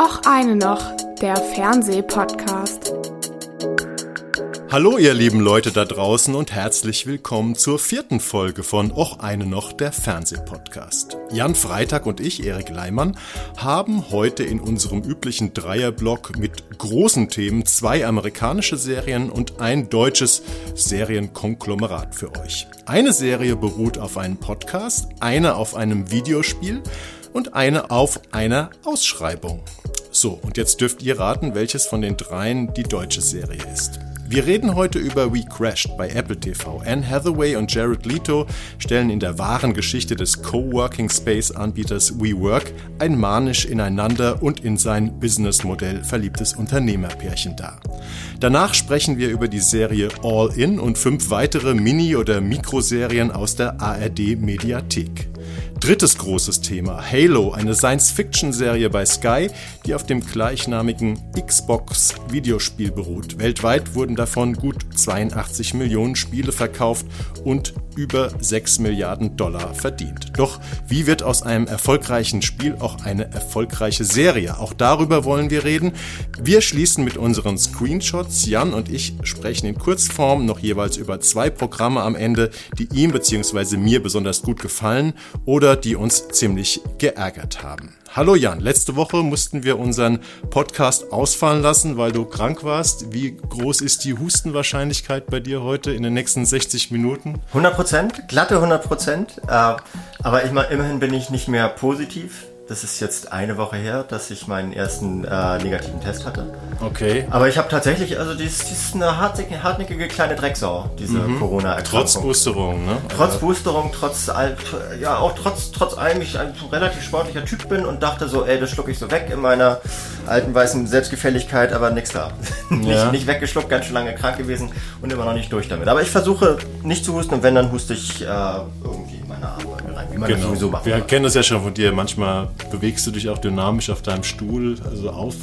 Och eine noch, der Fernsehpodcast. Hallo ihr lieben Leute da draußen und herzlich willkommen zur vierten Folge von Och eine noch, der Fernsehpodcast. Jan Freitag und ich, Erik Leimann, haben heute in unserem üblichen Dreierblock mit großen Themen zwei amerikanische Serien und ein deutsches Serienkonglomerat für euch. Eine Serie beruht auf einem Podcast, eine auf einem Videospiel und eine auf einer Ausschreibung. So, und jetzt dürft ihr raten, welches von den dreien die deutsche Serie ist. Wir reden heute über We Crashed bei Apple TV. Anne Hathaway und Jared Leto stellen in der wahren Geschichte des Coworking Space Anbieters WeWork ein manisch ineinander und in sein Businessmodell verliebtes Unternehmerpärchen dar. Danach sprechen wir über die Serie All In und fünf weitere Mini- oder Mikroserien aus der ARD Mediathek. Drittes großes Thema, Halo, eine Science-Fiction-Serie bei Sky, die auf dem gleichnamigen Xbox-Videospiel beruht. Weltweit wurden davon gut 82 Millionen Spiele verkauft und über 6 Milliarden Dollar verdient. Doch wie wird aus einem erfolgreichen Spiel auch eine erfolgreiche Serie? Auch darüber wollen wir reden. Wir schließen mit unseren Screenshots. Jan und ich sprechen in Kurzform noch jeweils über zwei Programme am Ende, die ihm bzw. mir besonders gut gefallen oder die uns ziemlich geärgert haben. Hallo Jan, letzte Woche mussten wir unseren Podcast ausfallen lassen, weil du krank warst. Wie groß ist die Hustenwahrscheinlichkeit bei dir heute in den nächsten 60 Minuten? 100 Prozent, glatte 100 Prozent. Äh, aber immerhin bin ich nicht mehr positiv. Das ist jetzt eine Woche her, dass ich meinen ersten äh, negativen Test hatte. Okay. Aber ich habe tatsächlich, also dies, dies ist eine hartnäckige, hartnäckige kleine Drecksau, diese mhm. Corona-Erkrankung. Trotz Boosterung, ne? Trotz Boosterung, trotz, ja auch trotz, trotz allem ich ein relativ sportlicher Typ bin und dachte so, ey, das schlucke ich so weg in meiner alten weißen Selbstgefälligkeit, aber nix da. Ja. nicht, nicht weggeschluckt, ganz schön lange krank gewesen und immer noch nicht durch damit. Aber ich versuche nicht zu husten und wenn, dann huste ich äh, irgendwie in meine Arme rein, wie man genau. das sowieso macht. Wir kennen das ja schon von dir, manchmal bewegst du dich auch dynamisch auf deinem Stuhl. Also auf,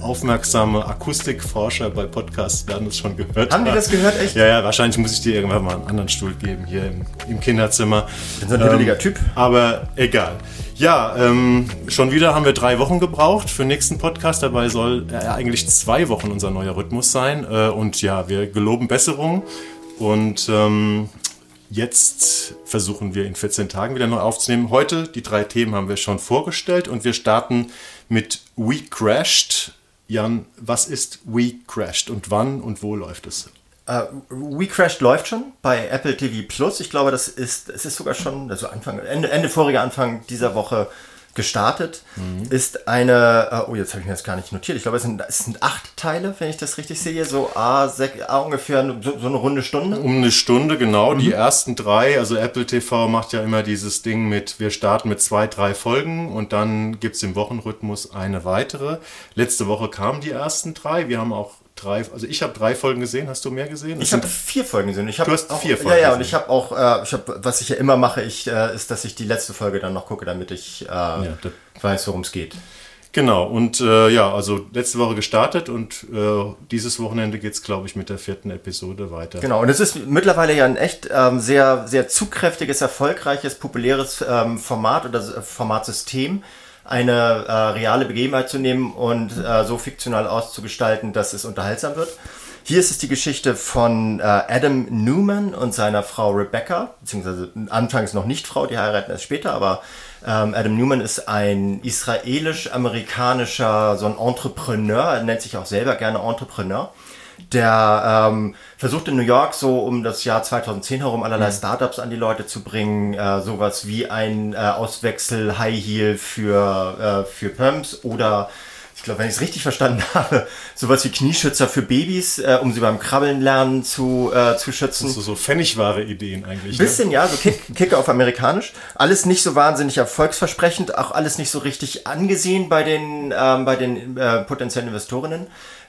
aufmerksame Akustikforscher bei Podcasts werden das schon gehört. Haben die das gehört, echt? Ja, ja, wahrscheinlich muss ich dir irgendwann mal einen anderen Stuhl geben hier im, im Kinderzimmer. Ich bin so ein hibbeliger ähm, Typ. Aber egal. Ja, ähm, schon wieder haben wir drei Wochen gebraucht für den nächsten Podcast. Dabei soll äh, eigentlich zwei Wochen unser neuer Rhythmus sein. Äh, und ja, wir geloben Besserung. Und ähm, Jetzt versuchen wir in 14 Tagen wieder neu aufzunehmen. Heute, die drei Themen haben wir schon vorgestellt und wir starten mit We Crashed. Jan, was ist We Crashed und wann und wo läuft es? Uh, We Crashed läuft schon bei Apple TV Plus. Ich glaube, das ist, es ist sogar schon, also Anfang, Ende, Ende voriger Anfang dieser Woche gestartet, mhm. ist eine, äh, oh jetzt habe ich mir das gar nicht notiert, ich glaube es sind, es sind acht Teile, wenn ich das richtig sehe, so A, sech, A ungefähr so, so, eine runde Stunde. Um eine Stunde, genau. Mhm. Die ersten drei, also Apple TV macht ja immer dieses Ding mit, wir starten mit zwei, drei Folgen und dann gibt es im Wochenrhythmus eine weitere. Letzte Woche kamen die ersten drei, wir haben auch drei, also ich habe drei Folgen gesehen. Hast du mehr gesehen? Das ich habe vier Folgen gesehen. Ich du hast auch, vier Folgen. Ja, ja, gesehen. und ich habe auch, äh, ich hab, was ich ja immer mache, ich, äh, ist, dass ich die letzte Folge dann noch gucke, damit ich äh, ja, weiß, worum es geht. Genau, und äh, ja, also letzte Woche gestartet und äh, dieses Wochenende geht es, glaube ich, mit der vierten Episode weiter. Genau, und es ist mittlerweile ja ein echt ähm, sehr, sehr zugkräftiges, erfolgreiches, populäres ähm, Format oder Formatsystem eine äh, reale Begebenheit zu nehmen und äh, so fiktional auszugestalten, dass es unterhaltsam wird. Hier ist es die Geschichte von äh, Adam Newman und seiner Frau Rebecca, beziehungsweise anfangs noch nicht Frau, die heiraten erst später, aber ähm, Adam Newman ist ein israelisch-amerikanischer, so ein Entrepreneur, er nennt sich auch selber gerne Entrepreneur der ähm, versucht in New York so um das Jahr 2010 herum allerlei mhm. Startups an die Leute zu bringen, äh, sowas wie ein äh, Auswechsel High Heel für, äh, für Pumps oder ich glaube, wenn ich es richtig verstanden habe, sowas wie Knieschützer für Babys, äh, um sie beim Krabbeln lernen zu, äh, zu schützen. Das sind so pfennigware Ideen eigentlich. Ne? Bisschen, ne? ja, so Kick, Kicker auf amerikanisch. Alles nicht so wahnsinnig erfolgsversprechend, auch alles nicht so richtig angesehen bei den, ähm, bei den äh, potenziellen Investorinnen.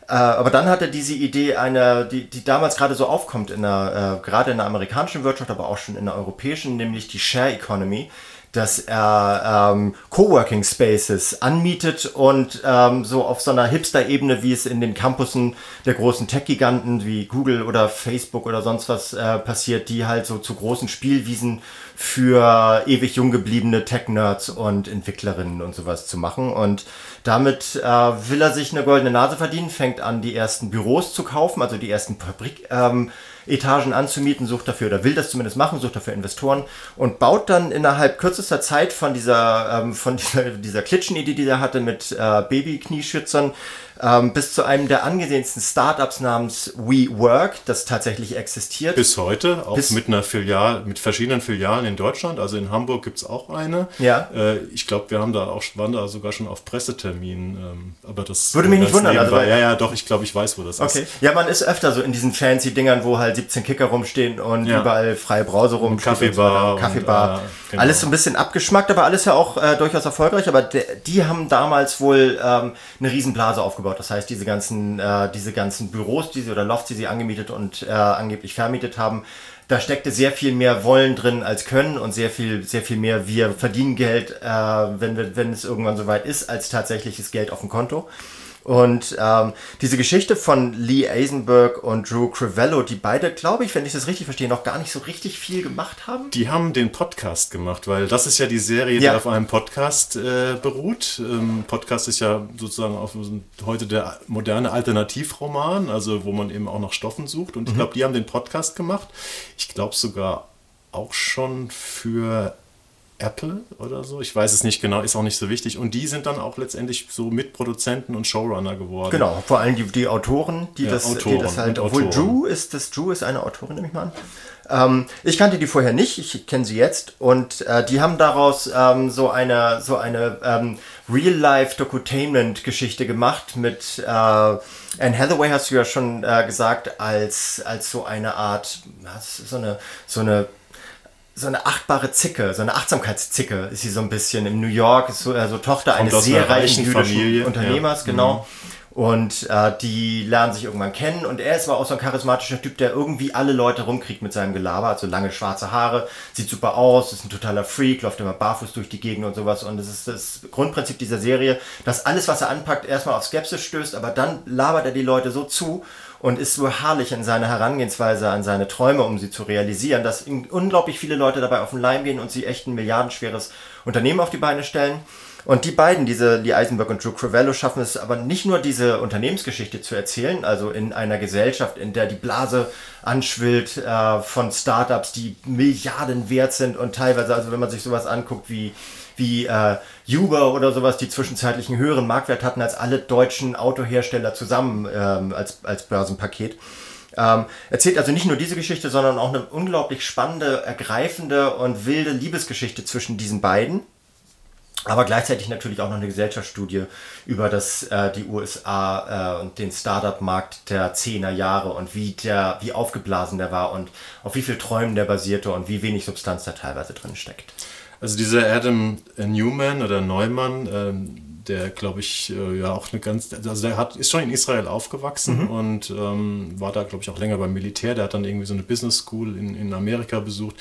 Äh, aber dann hat er diese Idee, eine, die, die damals gerade so aufkommt, in der, äh, gerade in der amerikanischen Wirtschaft, aber auch schon in der europäischen, nämlich die Share Economy. Dass er ähm, Coworking Spaces anmietet und ähm, so auf so einer Hipster-Ebene, wie es in den Campussen der großen Tech-Giganten wie Google oder Facebook oder sonst was äh, passiert, die halt so zu großen Spielwiesen für ewig jung gebliebene Tech-Nerds und Entwicklerinnen und sowas zu machen. Und damit äh, will er sich eine goldene Nase verdienen, fängt an, die ersten Büros zu kaufen, also die ersten Fabrik. Ähm, Etagen anzumieten, sucht dafür oder will das zumindest machen, sucht dafür Investoren und baut dann innerhalb kürzester Zeit von dieser, ähm, von dieser, dieser Klitschenidee, die er hatte mit äh, Baby-Knieschützern, ähm, bis zu einem der angesehensten Startups namens WeWork, das tatsächlich existiert. Bis heute, auch bis mit einer Filial, mit verschiedenen Filialen in Deutschland. Also in Hamburg gibt es auch eine. Ja. Äh, ich glaube, wir haben da auch, waren da sogar schon auf Presseterminen. Ähm, aber das würde mich nicht wundern. Also, ja, ja, doch, ich glaube, ich weiß, wo das okay. ist. Ja, man ist öfter so in diesen fancy Dingern, wo halt 17 Kicker rumstehen und ja. überall freie Brause rumstehen. Kaffeebar. So Kaffeebar. Und, äh, genau. Alles so ein bisschen abgeschmackt, aber alles ja auch äh, durchaus erfolgreich. Aber die haben damals wohl ähm, eine Riesenblase aufgebaut. Das heißt, diese ganzen ganzen, äh, diese ganzen Büros, die sie oder Lofts, die sie angemietet und äh, angeblich vermietet haben, da steckte sehr viel mehr Wollen drin als Können und sehr viel, sehr viel mehr wir verdienen Geld, äh, wenn, wir, wenn es irgendwann soweit ist, als tatsächliches Geld auf dem Konto. Und ähm, diese Geschichte von Lee Eisenberg und Drew Crivello, die beide, glaube ich, wenn ich das richtig verstehe, noch gar nicht so richtig viel gemacht haben. Die haben den Podcast gemacht, weil das ist ja die Serie, ja. die auf einem Podcast äh, beruht. Ähm, Podcast ist ja sozusagen auf, heute der moderne Alternativroman, also wo man eben auch nach Stoffen sucht. Und ich mhm. glaube, die haben den Podcast gemacht. Ich glaube sogar auch schon für Apple oder so. Ich weiß es nicht genau, ist auch nicht so wichtig. Und die sind dann auch letztendlich so Mitproduzenten und Showrunner geworden. Genau, vor allem die, die Autoren, die, ja, das, Autoren die das halt. Obwohl Autoren. Drew ist das Drew ist eine Autorin, nehme ich mal an. Ähm, ich kannte die vorher nicht, ich kenne sie jetzt und äh, die haben daraus ähm, so eine so eine ähm, Real-Life-Docutainment-Geschichte gemacht mit äh, Anne Hathaway hast du ja schon äh, gesagt als als so eine Art so eine so eine so eine achtbare Zicke, so eine Achtsamkeitszicke ist sie so ein bisschen. In New York ist so, also Tochter Kommt eines sehr reichen jüdischen Familie. Unternehmers, ja. genau. Mhm. Und äh, die lernen sich irgendwann kennen und er ist aber auch so ein charismatischer Typ, der irgendwie alle Leute rumkriegt mit seinem Gelaber. Also lange schwarze Haare, sieht super aus, ist ein totaler Freak, läuft immer barfuß durch die Gegend und sowas. Und das ist das Grundprinzip dieser Serie, dass alles, was er anpackt, erstmal auf Skepsis stößt, aber dann labert er die Leute so zu und ist so herrlich in seiner Herangehensweise an seine Träume, um sie zu realisieren, dass unglaublich viele Leute dabei auf den Leim gehen und sie echt ein milliardenschweres Unternehmen auf die Beine stellen. Und die beiden, diese Lee Eisenberg und Drew Crivello, schaffen es aber nicht nur diese Unternehmensgeschichte zu erzählen, also in einer Gesellschaft, in der die Blase anschwillt äh, von Startups, die Milliarden wert sind und teilweise, also wenn man sich sowas anguckt wie wie äh, Uber oder sowas, die zwischenzeitlich einen höheren Marktwert hatten als alle deutschen Autohersteller zusammen ähm, als, als Börsenpaket. Ähm, erzählt also nicht nur diese Geschichte, sondern auch eine unglaublich spannende, ergreifende und wilde Liebesgeschichte zwischen diesen beiden. Aber gleichzeitig natürlich auch noch eine Gesellschaftsstudie über das, äh, die USA äh, und den Startup-Markt der 10er Jahre und wie, der, wie aufgeblasen der war und auf wie viel Träumen der basierte und wie wenig Substanz da teilweise drin steckt. Also dieser Adam Newman oder Neumann, ähm, der glaube ich äh, ja auch eine ganz, also der hat, ist schon in Israel aufgewachsen mhm. und ähm, war da glaube ich auch länger beim Militär. Der hat dann irgendwie so eine Business School in, in Amerika besucht.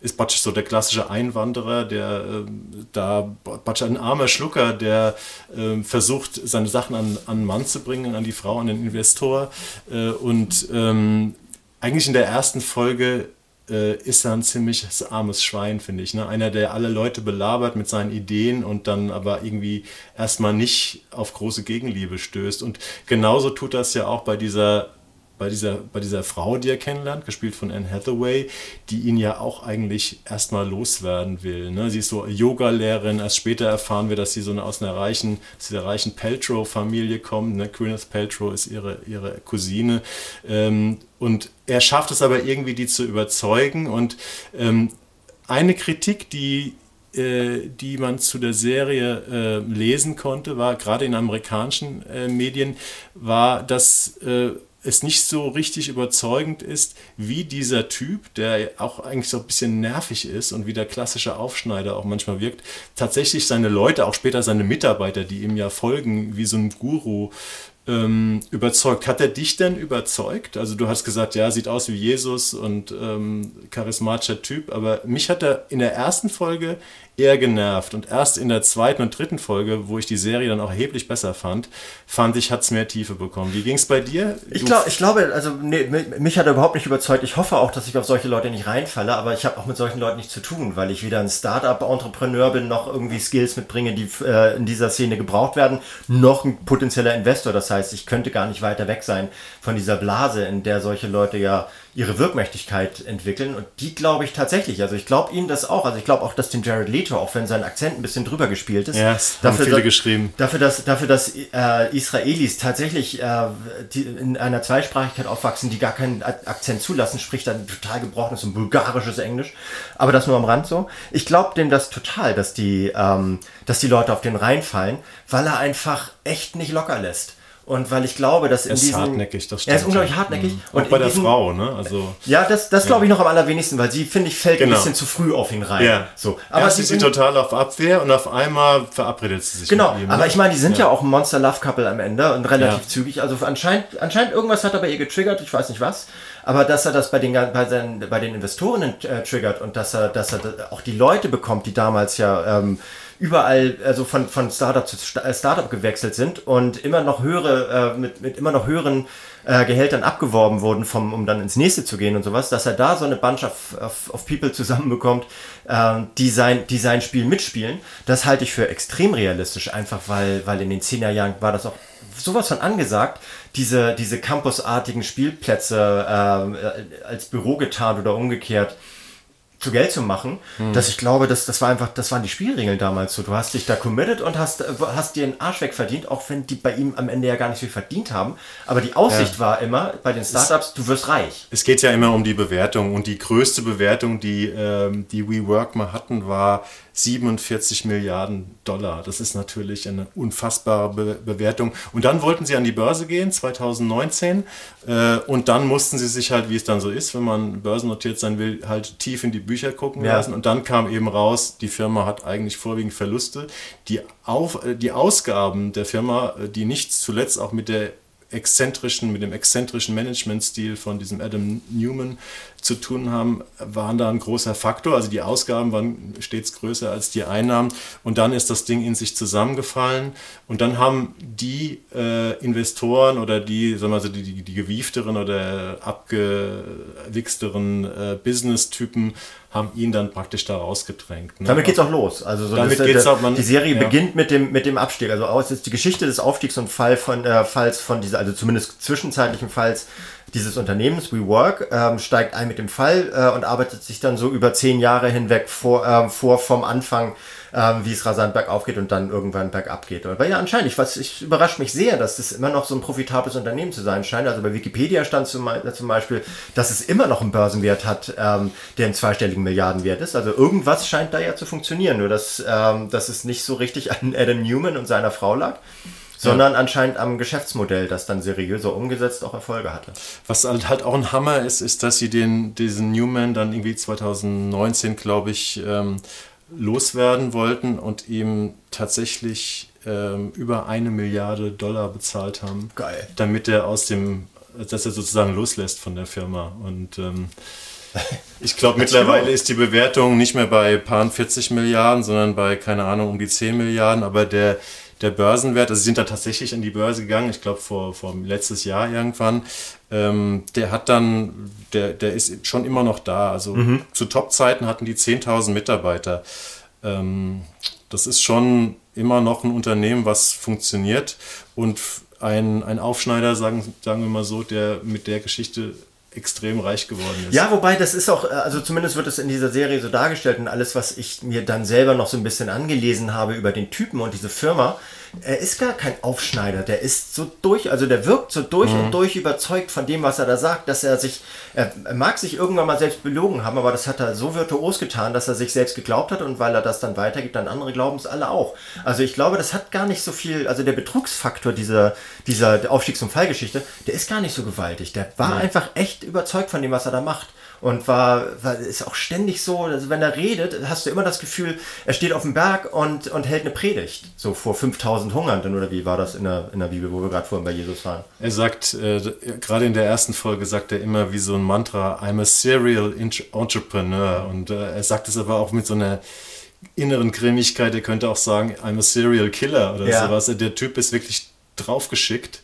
Ist praktisch so der klassische Einwanderer, der äh, da praktisch ein armer Schlucker, der äh, versucht, seine Sachen an, an Mann zu bringen, an die Frau, an den Investor äh, und ähm, eigentlich in der ersten Folge äh, ist er ein ziemlich armes Schwein, finde ich. Ne? Einer, der alle Leute belabert mit seinen Ideen und dann aber irgendwie erstmal nicht auf große Gegenliebe stößt. Und genauso tut das ja auch bei dieser bei dieser, bei dieser Frau, die er kennenlernt, gespielt von Anne Hathaway, die ihn ja auch eigentlich erstmal loswerden will. Ne? Sie ist so Yoga-Lehrerin. Erst später erfahren wir, dass sie so eine, aus einer reichen, reichen Paltrow-Familie kommt. Ne? Gwyneth Paltrow ist ihre, ihre Cousine. Ähm, und er schafft es aber irgendwie, die zu überzeugen. Und ähm, eine Kritik, die äh, die man zu der Serie äh, lesen konnte, war gerade in amerikanischen äh, Medien, war, dass äh, es nicht so richtig überzeugend ist, wie dieser Typ, der auch eigentlich so ein bisschen nervig ist und wie der klassische Aufschneider auch manchmal wirkt, tatsächlich seine Leute, auch später seine Mitarbeiter, die ihm ja folgen, wie so ein Guru ähm, überzeugt. Hat er dich denn überzeugt? Also du hast gesagt, ja, sieht aus wie Jesus und ähm, charismatischer Typ, aber mich hat er in der ersten Folge eher genervt. Und erst in der zweiten und dritten Folge, wo ich die Serie dann auch erheblich besser fand, fand ich, hat es mehr Tiefe bekommen. Wie ging es bei dir? Ich, glaub, ich glaube, also nee, mich hat er überhaupt nicht überzeugt. Ich hoffe auch, dass ich auf solche Leute nicht reinfalle, aber ich habe auch mit solchen Leuten nichts zu tun, weil ich weder ein Startup-Entrepreneur bin, noch irgendwie Skills mitbringe, die äh, in dieser Szene gebraucht werden, noch ein potenzieller Investor. Das heißt, ich könnte gar nicht weiter weg sein von dieser Blase, in der solche Leute ja ihre Wirkmächtigkeit entwickeln. Und die glaube ich tatsächlich. Also ich glaube ihm das auch. Also ich glaube auch, dass den Jared Leto, auch wenn sein Akzent ein bisschen drüber gespielt ist, ja, dafür, viele da, geschrieben. Dafür, dass, dafür, dass äh, Israelis tatsächlich äh, die in einer Zweisprachigkeit aufwachsen, die gar keinen Akzent zulassen, spricht dann total gebrochenes und bulgarisches Englisch. Aber das nur am Rand so. Ich glaube dem das total, dass die, ähm, dass die Leute auf den reinfallen, weil er einfach echt nicht locker lässt. Und weil ich glaube, dass in er ist diesem, hartnäckig, das stimmt. Er ist unglaublich hartnäckig. Mhm. Und Auch bei der diesem, Frau, ne? Also, ja, das, das glaube ich noch am allerwenigsten, weil sie, finde ich, fällt genau. ein bisschen zu früh auf ihn rein. Ja. So. Aber Erst sie ist sie total auf Abwehr und auf einmal verabredet sie sich Genau, aber ich meine, die sind ja. ja auch ein Monster-Love-Couple am Ende und relativ ja. zügig. Also anscheinend, anscheinend irgendwas hat er bei ihr getriggert, ich weiß nicht was. Aber dass er das bei den, bei seinen, bei den Investoren äh, triggert und dass er, dass er auch die Leute bekommt, die damals ja... Ähm, überall, also von, von Startup zu äh, Startup gewechselt sind und immer noch höhere, äh, mit, mit immer noch höheren äh, Gehältern abgeworben wurden, vom, um dann ins nächste zu gehen und sowas, dass er da so eine Bunch of, of, of People zusammenbekommt, äh, die, sein, die sein Spiel mitspielen, das halte ich für extrem realistisch, einfach weil, weil in den 10er Jahren war das auch sowas von angesagt, diese, diese campusartigen Spielplätze äh, als Büro getarnt oder umgekehrt zu Geld zu machen, hm. dass ich glaube, dass das war einfach, das waren die Spielregeln damals so. Du hast dich da committed und hast, hast dir einen Arsch weg verdient, auch wenn die bei ihm am Ende ja gar nicht viel verdient haben. Aber die Aussicht ja. war immer bei den Startups, du wirst reich. Es geht ja immer um die Bewertung und die größte Bewertung, die ähm, die WeWork mal hatten, war 47 Milliarden Dollar. Das ist natürlich eine unfassbare Be Bewertung. Und dann wollten sie an die Börse gehen, 2019. Äh, und dann mussten sie sich halt, wie es dann so ist, wenn man börsennotiert sein will, halt tief in die Bücher gucken ja. lassen. Und dann kam eben raus, die Firma hat eigentlich vorwiegend Verluste. Die, Auf äh, die Ausgaben der Firma, äh, die nicht zuletzt auch mit der exzentrischen, mit dem exzentrischen Managementstil von diesem Adam Newman zu tun haben, waren da ein großer Faktor. Also die Ausgaben waren stets größer als die Einnahmen. Und dann ist das Ding in sich zusammengefallen. Und dann haben die äh, Investoren oder die, sagen wir mal, die, die, die gewiefteren oder abgewichsteren äh, Business-Typen haben ihn dann praktisch da rausgedrängt. Ne? Damit geht's auch los. Also so Damit das, geht's der, auch, man, die Serie ja. beginnt mit dem, mit dem Abstieg. Also aus ist die Geschichte des Aufstiegs und Fall von, äh, Falls von dieser, also zumindest zwischenzeitlichen Falls dieses Unternehmens WeWork ähm, steigt ein mit dem Fall äh, und arbeitet sich dann so über zehn Jahre hinweg vor, äh, vor vom Anfang, äh, wie es rasant bergauf geht und dann irgendwann bergab geht. Aber ja, anscheinend, ich, was, ich überrascht mich sehr, dass das immer noch so ein profitables Unternehmen zu sein scheint. Also bei Wikipedia stand zum, zum Beispiel, dass es immer noch einen Börsenwert hat, ähm, der einen zweistelligen Milliardenwert ist. Also irgendwas scheint da ja zu funktionieren, nur dass, ähm, dass es nicht so richtig an Adam Newman und seiner Frau lag sondern anscheinend am Geschäftsmodell, das dann seriöser umgesetzt auch Erfolge hatte. Was halt, halt auch ein Hammer ist, ist, dass sie den, diesen Newman dann irgendwie 2019, glaube ich, ähm, loswerden wollten und ihm tatsächlich ähm, über eine Milliarde Dollar bezahlt haben. Geil. Damit er aus dem, dass er sozusagen loslässt von der Firma. Und ähm, ich glaube, mittlerweile ist die Bewertung nicht mehr bei paar 40 Milliarden, sondern bei, keine Ahnung, um die 10 Milliarden. Aber der, der Börsenwert, also sie sind da tatsächlich an die Börse gegangen, ich glaube vor, vor letztes Jahr irgendwann, ähm, der hat dann, der, der ist schon immer noch da. Also mhm. zu Top-Zeiten hatten die 10.000 Mitarbeiter. Ähm, das ist schon immer noch ein Unternehmen, was funktioniert und ein, ein Aufschneider, sagen, sagen wir mal so, der mit der Geschichte extrem reich geworden ist. Ja, wobei das ist auch, äh, also zumindest wird es in dieser Serie so dargestellt und alles, was ich mir dann selber noch so ein bisschen angelesen habe über den Typen und diese Firma, er ist gar kein Aufschneider, der ist so durch, also der wirkt so durch mhm. und durch überzeugt von dem, was er da sagt, dass er sich, er, mag sich irgendwann mal selbst belogen haben, aber das hat er so virtuos getan, dass er sich selbst geglaubt hat und weil er das dann weitergibt, dann andere glauben es alle auch. Also ich glaube, das hat gar nicht so viel, also der Betrugsfaktor dieser, dieser Aufstiegs- und Fallgeschichte, der ist gar nicht so gewaltig. Der war mhm. einfach echt überzeugt von dem, was er da macht. Und war, war ist auch ständig so, also wenn er redet, hast du immer das Gefühl, er steht auf dem Berg und, und hält eine Predigt, so vor 5000 Hungernden oder wie war das in der, in der Bibel, wo wir gerade vorhin bei Jesus waren? Er sagt, äh, gerade in der ersten Folge sagt er immer wie so ein Mantra, I'm a serial entrepreneur und äh, er sagt es aber auch mit so einer inneren Grimmigkeit, er könnte auch sagen, I'm a serial killer oder ja. sowas. Der Typ ist wirklich draufgeschickt,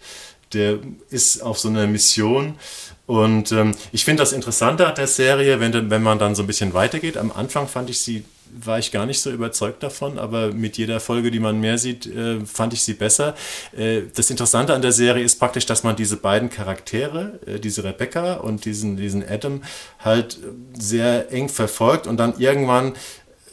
der ist auf so einer Mission und ähm, ich finde das Interessante an der Serie, wenn, wenn man dann so ein bisschen weitergeht. Am Anfang fand ich sie, war ich gar nicht so überzeugt davon, aber mit jeder Folge, die man mehr sieht, äh, fand ich sie besser. Äh, das Interessante an der Serie ist praktisch, dass man diese beiden Charaktere, äh, diese Rebecca und diesen, diesen Adam, halt sehr eng verfolgt und dann irgendwann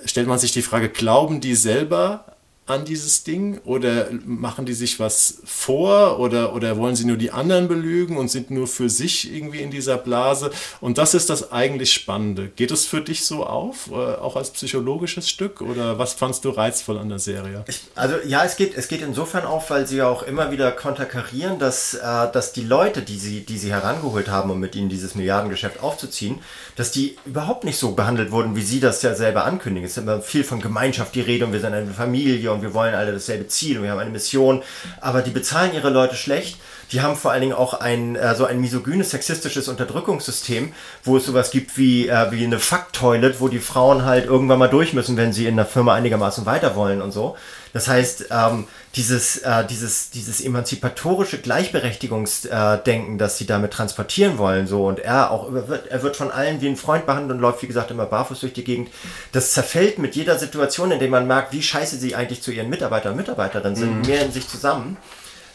stellt man sich die Frage, glauben die selber an dieses Ding oder machen die sich was vor oder, oder wollen sie nur die anderen belügen und sind nur für sich irgendwie in dieser Blase? Und das ist das eigentlich Spannende. Geht es für dich so auf, äh, auch als psychologisches Stück oder was fandst du reizvoll an der Serie? Ich, also ja, es geht, es geht insofern auf, weil sie auch immer wieder konterkarieren, dass, äh, dass die Leute, die sie, die sie herangeholt haben, um mit ihnen dieses Milliardengeschäft aufzuziehen, dass die überhaupt nicht so behandelt wurden, wie sie das ja selber ankündigen. Es ist immer viel von Gemeinschaft die Rede und wir sind eine Familie und wir wollen alle dasselbe Ziel und wir haben eine Mission, aber die bezahlen ihre Leute schlecht. Die haben vor allen Dingen auch ein äh, so ein misogynes, sexistisches Unterdrückungssystem, wo es sowas gibt wie, äh, wie eine Fuck-Toilet, wo die Frauen halt irgendwann mal durch müssen, wenn sie in der Firma einigermaßen weiter wollen und so. Das heißt, ähm, dieses, äh, dieses, dieses emanzipatorische Gleichberechtigungsdenken, das sie damit transportieren wollen, so und er auch er wird von allen wie ein Freund behandelt und läuft, wie gesagt, immer barfuß durch die Gegend. Das zerfällt mit jeder Situation, in der man merkt, wie scheiße sie eigentlich zu ihren Mitarbeitern und Mitarbeiterinnen sind, mhm. mehr in sich zusammen.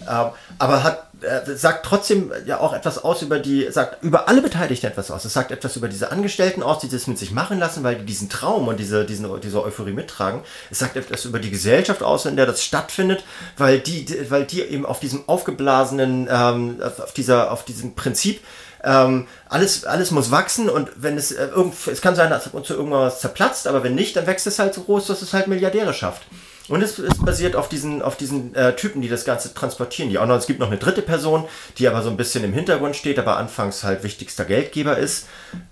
Ähm, aber hat, äh, sagt trotzdem ja auch etwas aus über die, sagt über alle Beteiligten etwas aus. Es sagt etwas über diese Angestellten aus, die das mit sich machen lassen, weil die diesen Traum und diese, diesen, diese Euphorie mittragen. Es sagt etwas über die Gesellschaft aus, in der das stattfindet, weil die, weil die eben auf diesem aufgeblasenen, ähm, auf dieser, auf diesem Prinzip ähm, alles, alles muss wachsen und wenn es äh, irgend, es kann sein, dass uns irgendwann was zerplatzt, aber wenn nicht, dann wächst es halt so groß, dass es halt Milliardäre schafft. Und es, es basiert auf diesen, auf diesen äh, Typen, die das Ganze transportieren. Die auch noch, es gibt noch eine dritte Person, die aber so ein bisschen im Hintergrund steht, aber anfangs halt wichtigster Geldgeber ist.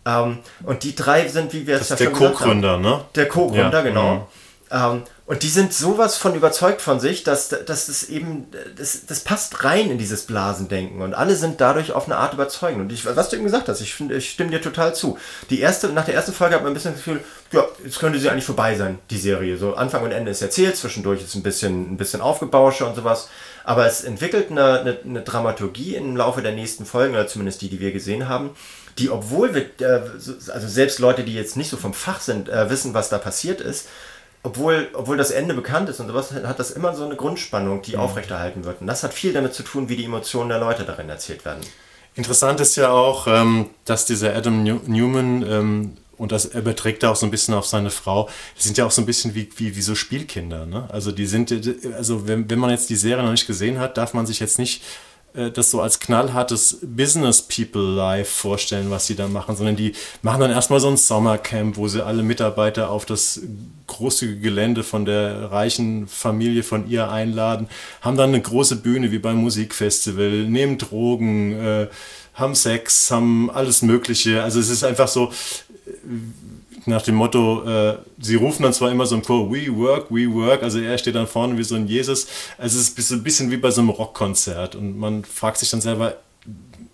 Ähm, und die drei sind, wie wir es ja schon gesagt haben. Der Co-Gründer, ne? Der Co-Gründer, ja. genau. Mhm. Ähm, und die sind sowas von überzeugt von sich, dass, dass das eben, das, das passt rein in dieses Blasendenken. Und alle sind dadurch auf eine Art überzeugend. Und ich, was du eben gesagt hast, ich, ich stimme dir total zu. Die erste, nach der ersten Folge hat man ein bisschen das Gefühl, ja, jetzt könnte sie eigentlich vorbei sein, die Serie. So Anfang und Ende ist erzählt, zwischendurch ist ein bisschen, ein bisschen aufgebausche und sowas. Aber es entwickelt eine, eine, eine Dramaturgie im Laufe der nächsten Folgen, oder zumindest die, die wir gesehen haben, die, obwohl wir, äh, also selbst Leute, die jetzt nicht so vom Fach sind, äh, wissen, was da passiert ist, obwohl, obwohl das Ende bekannt ist und sowas, hat das immer so eine Grundspannung, die mhm. aufrechterhalten wird. Und das hat viel damit zu tun, wie die Emotionen der Leute darin erzählt werden. Interessant ist ja auch, ähm, dass dieser Adam Newman, ähm, und das überträgt er auch so ein bisschen auf seine Frau, die sind ja auch so ein bisschen wie, wie, wie so Spielkinder. Ne? Also die sind, also wenn, wenn man jetzt die Serie noch nicht gesehen hat, darf man sich jetzt nicht das so als knallhartes Business People Life vorstellen, was sie da machen, sondern die machen dann erstmal so ein Sommercamp, wo sie alle Mitarbeiter auf das großzügige Gelände von der reichen Familie von ihr einladen, haben dann eine große Bühne wie beim Musikfestival, nehmen Drogen, äh, haben Sex, haben alles Mögliche. Also es ist einfach so, nach dem Motto, äh, sie rufen dann zwar immer so im Chor, we work, we work, also er steht dann vorne wie so ein Jesus. Also es ist ein bisschen wie bei so einem Rockkonzert und man fragt sich dann selber,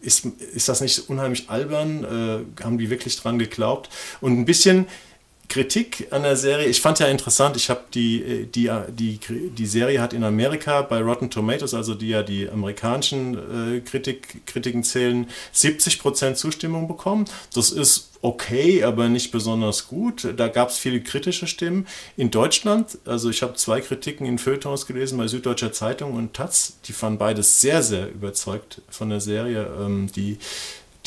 ist, ist das nicht unheimlich albern? Äh, haben die wirklich dran geglaubt? Und ein bisschen Kritik an der Serie. Ich fand ja interessant, ich habe die, äh, die, äh, die, die Serie hat in Amerika bei Rotten Tomatoes, also die ja die amerikanischen äh, Kritik, Kritiken zählen, 70% Zustimmung bekommen. Das ist okay, aber nicht besonders gut. Da gab es viele kritische Stimmen. In Deutschland, also ich habe zwei Kritiken in Feuilletons gelesen bei Süddeutscher Zeitung und Taz, die fanden beides sehr, sehr überzeugt von der Serie. Ähm, die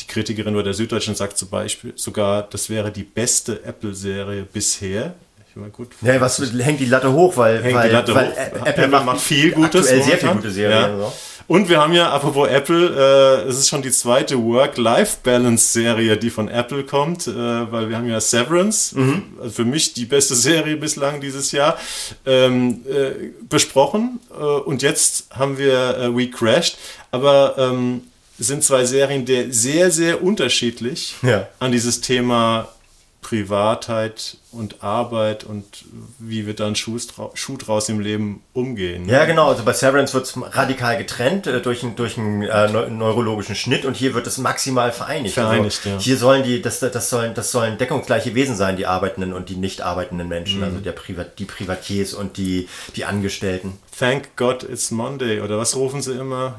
die Kritikerin bei der Süddeutschen sagt zum Beispiel sogar, das wäre die beste Apple-Serie bisher. Ich meine, gut. Ja, was hängt die Latte hoch, weil, weil, Latte weil hoch. Apple, Apple macht, viel Gutes. Aktuell sehr viel gute Serien. Ja. Und wir haben ja, apropos Apple, äh, es ist schon die zweite Work-Life-Balance-Serie, die von Apple kommt, äh, weil wir haben ja Severance, mhm. also für mich die beste Serie bislang dieses Jahr, ähm, äh, besprochen. Äh, und jetzt haben wir äh, We Crashed. Aber ähm, sind zwei Serien, die sehr, sehr unterschiedlich Ja. an dieses Thema Privatheit und Arbeit und wie wird dann Schuh, Schuh draus im Leben umgehen. ne? Ja, genau. Also bei Severance wird es radikal getrennt äh, durch, einen- durch einen äh, neu- neurologischen Schnitt und hier wird es maximal vereinigt. Vereinigt, also ja. Hier sollen die, das, das, sollen, das sollen deckungsgleiche Wesen sein, die arbeitenden und die nicht arbeitenden Menschen, Mhm. also der Privat, die Privatiers und die, die Angestellten. Thank God it's Monday oder was rufen sie immer?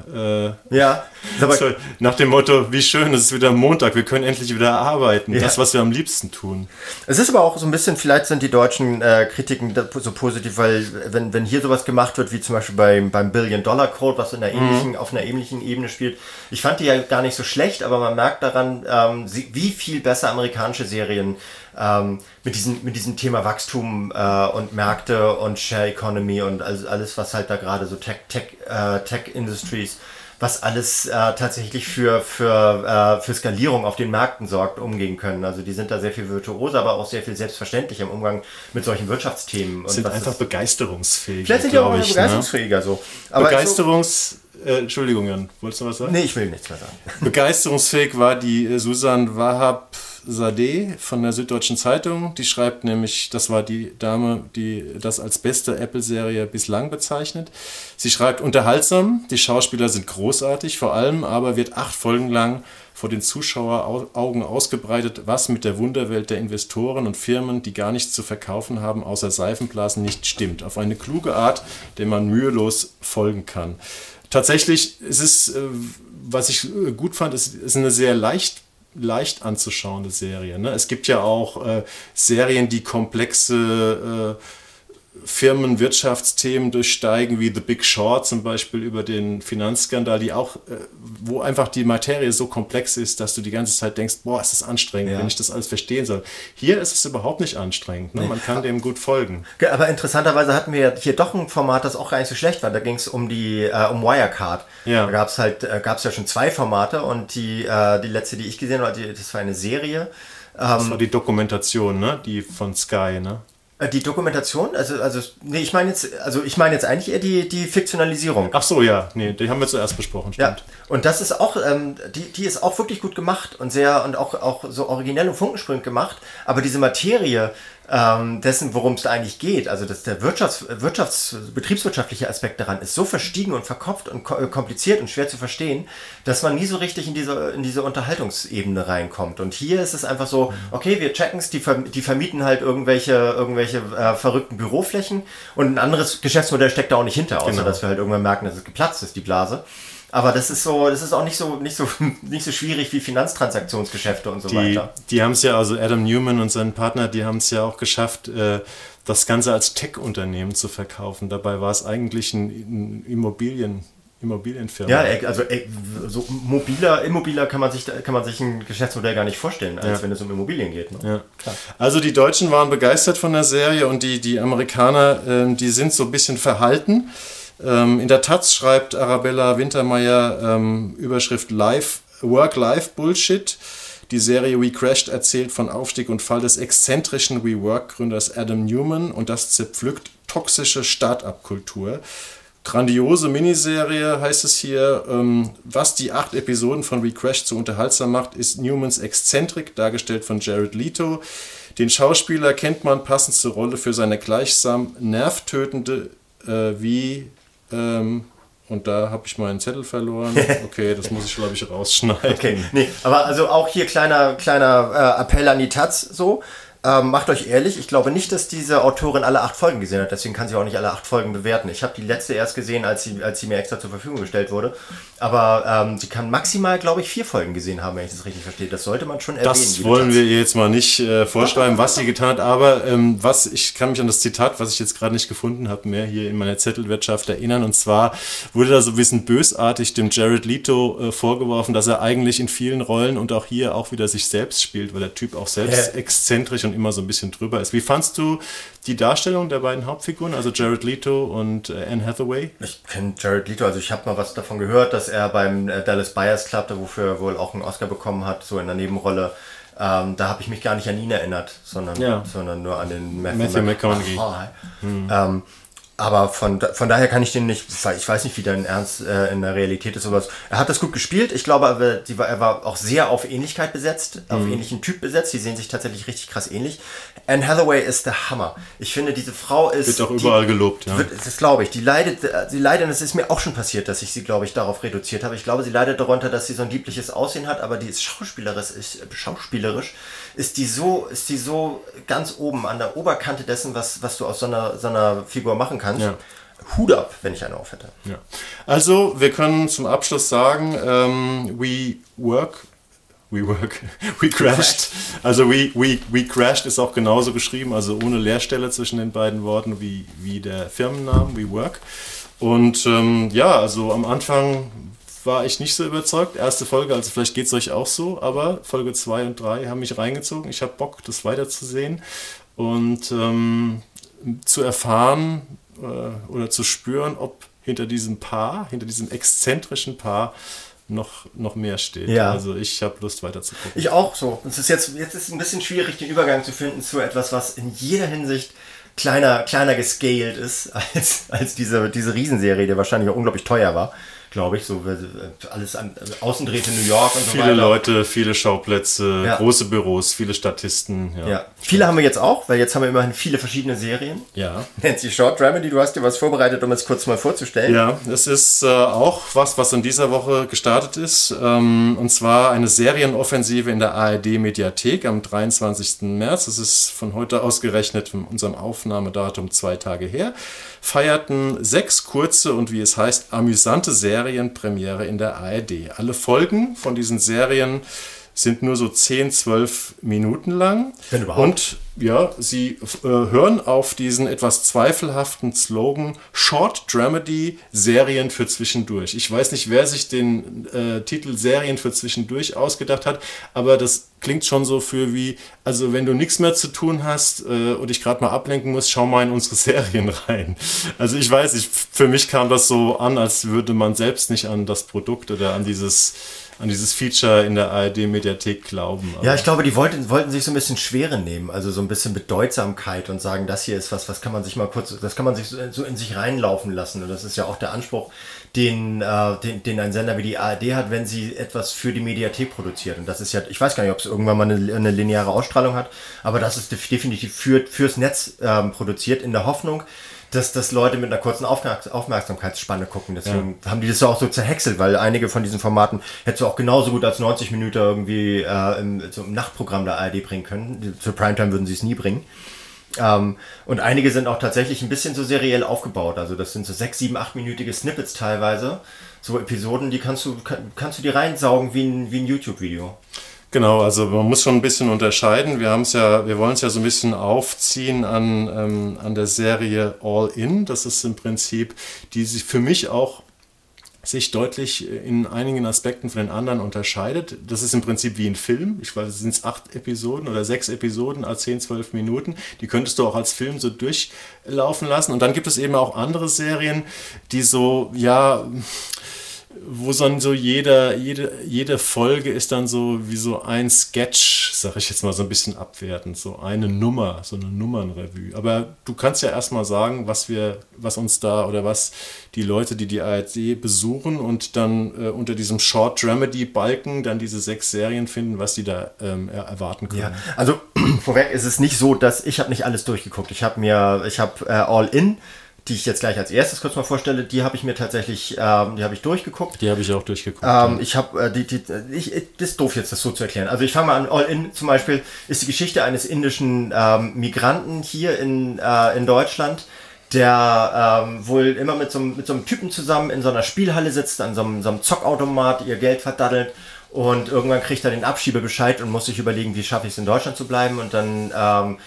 Äh, Ja, ist aber, so, nach dem Motto, wie schön, es ist wieder Montag, wir können endlich wieder arbeiten. Das, was wir am liebsten tun. Es ist aber auch so ein bisschen, vielleicht sind die deutschen äh, Kritiken so positiv, weil wenn, wenn hier sowas gemacht wird, wie zum Beispiel beim, beim Billion-Dollar-Code, was in der ähnlichen, auf einer ähnlichen Ebene spielt, ich fand die ja gar nicht so schlecht, aber man merkt daran, ähm, wie viel besser amerikanische Serien ähm, mit, diesem, mit diesem Thema Wachstum äh, und Märkte und Share Economy und alles, alles was halt da gerade so Tech, Tech, äh, Tech Industries was alles äh, tatsächlich für, für, äh, für Skalierung auf den Märkten sorgt, umgehen können. Also die sind da sehr viel virtuoser, aber auch sehr viel selbstverständlicher im Umgang mit solchen Wirtschaftsthemen. Sind einfach ist, begeisterungsfähig. vielleicht sind die auch ich, ne? begeisterungsfähiger so. Aber Begeisterungs... Äh, Entschuldigung, Jan, wolltest du was sagen? Nee, ich will nichts mehr sagen. Begeisterungsfähig war die äh, Susan Wahab Sadeh von der Süddeutschen Zeitung. Die schreibt nämlich, das war die Dame, die das als beste Apple-Serie bislang bezeichnet. Sie schreibt unterhaltsam, die Schauspieler sind großartig, vor allem aber wird acht Folgen lang vor den Zuschaueraugen ausgebreitet, was mit der Wunderwelt der Investoren und Firmen, die gar nichts zu verkaufen haben, außer Seifenblasen, nicht stimmt. Auf eine kluge Art, der man mühelos folgen kann. Tatsächlich ist es, äh, was ich äh, gut fand, ist, ist eine sehr leicht leicht anzuschauende Serie. Ne? Es gibt ja auch äh, Serien, die komplexe äh, Firmenwirtschaftsthemen durchsteigen, wie The Big Short zum Beispiel über den Finanzskandal, die auch, äh, wo einfach die Materie so komplex ist, dass du die ganze Zeit denkst, boah, ist das anstrengend, Ja. wenn ich das alles verstehen soll. Hier ist es überhaupt nicht anstrengend. Ne? Man kann dem gut folgen. Ge- Aber interessanterweise hatten wir hier doch ein Format, das auch gar nicht so schlecht war. Da ging es um die äh, um Wirecard. Ja. Da gab es halt äh, gab's ja schon zwei Formate und die äh, die letzte, die ich gesehen habe, die, das war eine Serie. Das war die Dokumentation, ne? die von Sky. Ne? Äh, Die Dokumentation, also also nee, ich meine jetzt also ich meine jetzt eigentlich eher die die Fiktionalisierung. Ach so, ja, nee, die haben wir zuerst besprochen, Ja, stimmt. und das ist auch, ähm, die, die ist auch wirklich gut gemacht und sehr und auch, auch so originell und funkensprüngend gemacht. Aber diese Materie ähm, dessen, worum es eigentlich geht, also dass der Wirtschafts-, Wirtschafts-, betriebswirtschaftliche Aspekt daran ist so verstiegen und verkopft und äh, kompliziert und schwer zu verstehen, dass man nie so richtig in diese, in diese Unterhaltungsebene reinkommt. Und hier ist es einfach so, okay, wir checken es, die, die vermieten halt irgendwelche, irgendwelche äh, verrückten Büroflächen und ein anderes Geschäftsmodell steckt da auch nicht hinter, außer Genau. dass wir halt irgendwann merken, dass es geplatzt ist, die Blase. Aber das ist so, das ist auch nicht so, nicht so, nicht so schwierig wie Finanztransaktionsgeschäfte und so Die, weiter. die haben es ja, also Adam Newman und sein Partner, die haben es ja auch geschafft, äh, das Ganze als Tech-Unternehmen zu verkaufen. Dabei war es eigentlich ein, ein Immobilien, Immobilienfirma. Ja, also so mobiler, immobiler kann man sich, kann man sich ein Geschäftsmodell gar nicht vorstellen, als Ja. wenn es um Immobilien geht. Ne? Ja. Also die Deutschen waren begeistert von der Serie und die, die Amerikaner, ähm, die sind so ein bisschen verhalten. Ähm, in der Taz schreibt Arabella Wintermeyer ähm, Überschrift Life, Work-Life-Bullshit. Die Serie We Crashed erzählt von Aufstieg und Fall des exzentrischen WeWork-Gründers Adam Newman und das zerpflückt toxische Start-up-Kultur. Grandiose Miniserie heißt es hier. Ähm, was die acht Episoden von We Crashed so unterhaltsam macht, ist Newmans Exzentrik, dargestellt von Jared Leto. Den Schauspieler kennt man passend zur Rolle für seine gleichsam nervtötende äh, wie. Ähm, und da habe ich meinen Zettel verloren. Okay, das muss ich, glaube ich, rausschneiden. Okay, nee, aber also auch hier kleiner, kleiner äh, Appell an die Taz so. Ähm, macht euch ehrlich, ich glaube nicht, dass diese Autorin alle acht Folgen gesehen hat, deswegen kann sie auch nicht alle acht Folgen bewerten. Ich habe die letzte erst gesehen, als sie, als sie mir extra zur Verfügung gestellt wurde. Aber ähm, sie kann maximal, glaube ich, vier Folgen gesehen haben, wenn ich das richtig verstehe. Das sollte man schon erwähnen. Das wollen wir ihr jetzt mal nicht äh, vorschreiben, was sie getan hat, aber ähm, was ich kann mich an das Zitat, was ich jetzt gerade nicht gefunden habe, mehr hier in meiner Zettelwirtschaft erinnern. Und zwar wurde da so ein bisschen bösartig dem Jared Leto äh, vorgeworfen, dass er eigentlich in vielen Rollen und auch hier auch wieder sich selbst spielt, weil der Typ auch selbst Ja. exzentrisch und immer so ein bisschen drüber ist. Wie fandst du die Darstellung der beiden Hauptfiguren, also Jared Leto und äh, Anne Hathaway? Ich kenne Jared Leto, also ich habe mal was davon gehört, dass er beim äh, Dallas Buyers Club, wofür er wohl auch einen Oscar bekommen hat, so in der Nebenrolle, ähm, da habe ich mich gar nicht an ihn erinnert, sondern, Ja. sondern nur an den Matthew Mc- McConaughey. Aha. Ähm, aber von, von daher kann ich den nicht, ich weiß nicht, wie dein Ernst äh, in der Realität ist, aber er hat das gut gespielt. Ich glaube, war, er war auch sehr auf Ähnlichkeit besetzt, auf mhm. ähnlichen Typ besetzt. Die sehen sich tatsächlich richtig krass ähnlich. Anne Hathaway ist der Hammer. Ich finde, diese Frau ist. Wird auch überall die, gelobt, ja. Wird, das glaube ich. Die leidet, sie leidet, und es ist mir auch schon passiert, dass ich sie, glaube ich, darauf reduziert habe. Ich glaube, sie leidet darunter, dass sie so ein liebliches Aussehen hat, aber die ist schauspielerisch, ist, schauspielerisch ist die so, ist die so ganz oben an der Oberkante dessen, was, was du aus so einer, so einer Figur machen kannst. Ja. Hut ab, wenn ich eine auf hätte. Ja. Also, wir können zum Abschluss sagen, ähm, we work We work, we crashed. Also we, we, we crashed ist auch genauso geschrieben, also ohne Leerstelle zwischen den beiden Worten wie, wie der Firmennamen, we work. Und ähm, ja, also am Anfang war ich nicht so überzeugt. Erste Folge, also vielleicht geht es euch auch so, aber Folge 2 und 3 haben mich reingezogen. Ich habe Bock, das weiterzusehen und ähm, zu erfahren äh, oder zu spüren, ob hinter diesem Paar, hinter diesem exzentrischen Paar noch, noch mehr steht. Ja. Also ich habe Lust weiter zu gucken. Ich auch so. Es ist jetzt, jetzt ist ein bisschen schwierig, den Übergang zu finden zu etwas, was in jeder Hinsicht kleiner, kleiner gescaled ist als, als diese, diese Riesenserie, die wahrscheinlich auch unglaublich teuer war glaube ich, so äh, alles an, Außendrehte in New York und viele so weiter. Viele Leute, viele Schauplätze, ja. große Büros, viele Statisten. Ja. ja. Viele haben wir jetzt auch, weil jetzt haben wir immerhin viele verschiedene Serien. Ja. Nancy Short Dramedy, du hast dir was vorbereitet, um es kurz mal vorzustellen. Ja, es ist äh, auch was, was in dieser Woche gestartet ist. Ähm, und zwar eine Serienoffensive in der ARD-Mediathek am 23. März. Es ist von heute ausgerechnet von unserem Aufnahmedatum zwei Tage her feierten sechs kurze und wie es heißt amüsante Serienpremiere in der ARD. Alle Folgen von diesen Serien sind nur so 10, 12 Minuten lang. Wenn überhaupt. Und ja, sie äh, hören auf diesen etwas zweifelhaften Slogan Short Dramedy Serien für zwischendurch. Ich weiß nicht, wer sich den äh, Titel Serien für zwischendurch ausgedacht hat, aber das klingt schon so für wie, also wenn du nichts mehr zu tun hast äh, und dich gerade mal ablenken musst, schau mal in unsere Serien rein. Also ich weiß nicht, für mich kam das so an, als würde man selbst nicht an das Produkt oder an dieses an dieses Feature in der ARD-Mediathek glauben. Ja, ich glaube, die wollten, wollten sich so ein bisschen Schwere nehmen, also so ein bisschen Bedeutsamkeit und sagen, das hier ist was, was kann man sich mal kurz, das kann man sich so, so in sich reinlaufen lassen. Und das ist ja auch der Anspruch, den, äh, den, den ein Sender wie die ARD hat, wenn sie etwas für die Mediathek produziert. Und das ist ja, ich weiß gar nicht, ob es irgendwann mal eine, eine lineare Ausstrahlung hat, aber das ist definitiv für, fürs Netz ähm, produziert, in der Hoffnung, dass, dass Leute mit einer kurzen Aufmerksamkeitsspanne gucken. Deswegen ja. haben die das auch so zerhäckselt, weil einige von diesen Formaten hättest du auch genauso gut als 90 Minuten irgendwie äh, im, so im Nachtprogramm der ARD bringen können. Zur Primetime würden sie es nie bringen. Ähm, und einige sind auch tatsächlich ein bisschen so seriell aufgebaut. Also das sind so sechs, sieben, achtminütige Snippets teilweise. So Episoden, die kannst du, kann, kannst du dir reinsaugen wie ein, wie ein YouTube-Video. Genau, also man muss schon ein bisschen unterscheiden. Wir haben es ja, wir wollen es ja so ein bisschen aufziehen an, ähm, an der Serie All In. Das ist im Prinzip, die sich für mich auch sich deutlich in einigen Aspekten von den anderen unterscheidet. Das ist im Prinzip wie ein Film. Ich weiß, es sind acht Episoden oder sechs Episoden als 10, 12 Minuten. Die könntest du auch als Film so durchlaufen lassen. Und dann gibt es eben auch andere Serien, die so, ja, wo dann so jeder, jede, jede Folge ist dann so wie so ein Sketch, sag ich jetzt mal so ein bisschen abwertend, so eine Nummer, so eine Nummernrevue. Aber du kannst ja erstmal sagen, was wir, was uns da oder was die Leute, die die ARD besuchen und dann äh, unter diesem Short Dramedy Balken dann diese sechs Serien finden, was die da ähm, erwarten können. Ja, also vorweg ist es nicht so, dass ich habe nicht alles durchgeguckt. Ich habe mir, ich habe äh, All In die ich jetzt gleich als erstes kurz mal vorstelle, die habe ich mir tatsächlich, ähm, die habe ich durchgeguckt. Die habe ich auch durchgeguckt. Ähm, ja. Ich habe, äh, die, die, ich, das ist doof jetzt, das so zu erklären. Also ich fange mal an, All In zum Beispiel ist die Geschichte eines indischen ähm, Migranten hier in, äh, in Deutschland, der ähm, wohl immer mit so, mit so einem Typen zusammen in so einer Spielhalle sitzt, an so einem, so einem Zockautomat, ihr Geld verdaddelt und irgendwann kriegt er den Abschiebebescheid und muss sich überlegen, wie schaffe ich es in Deutschland zu bleiben und dann ähm,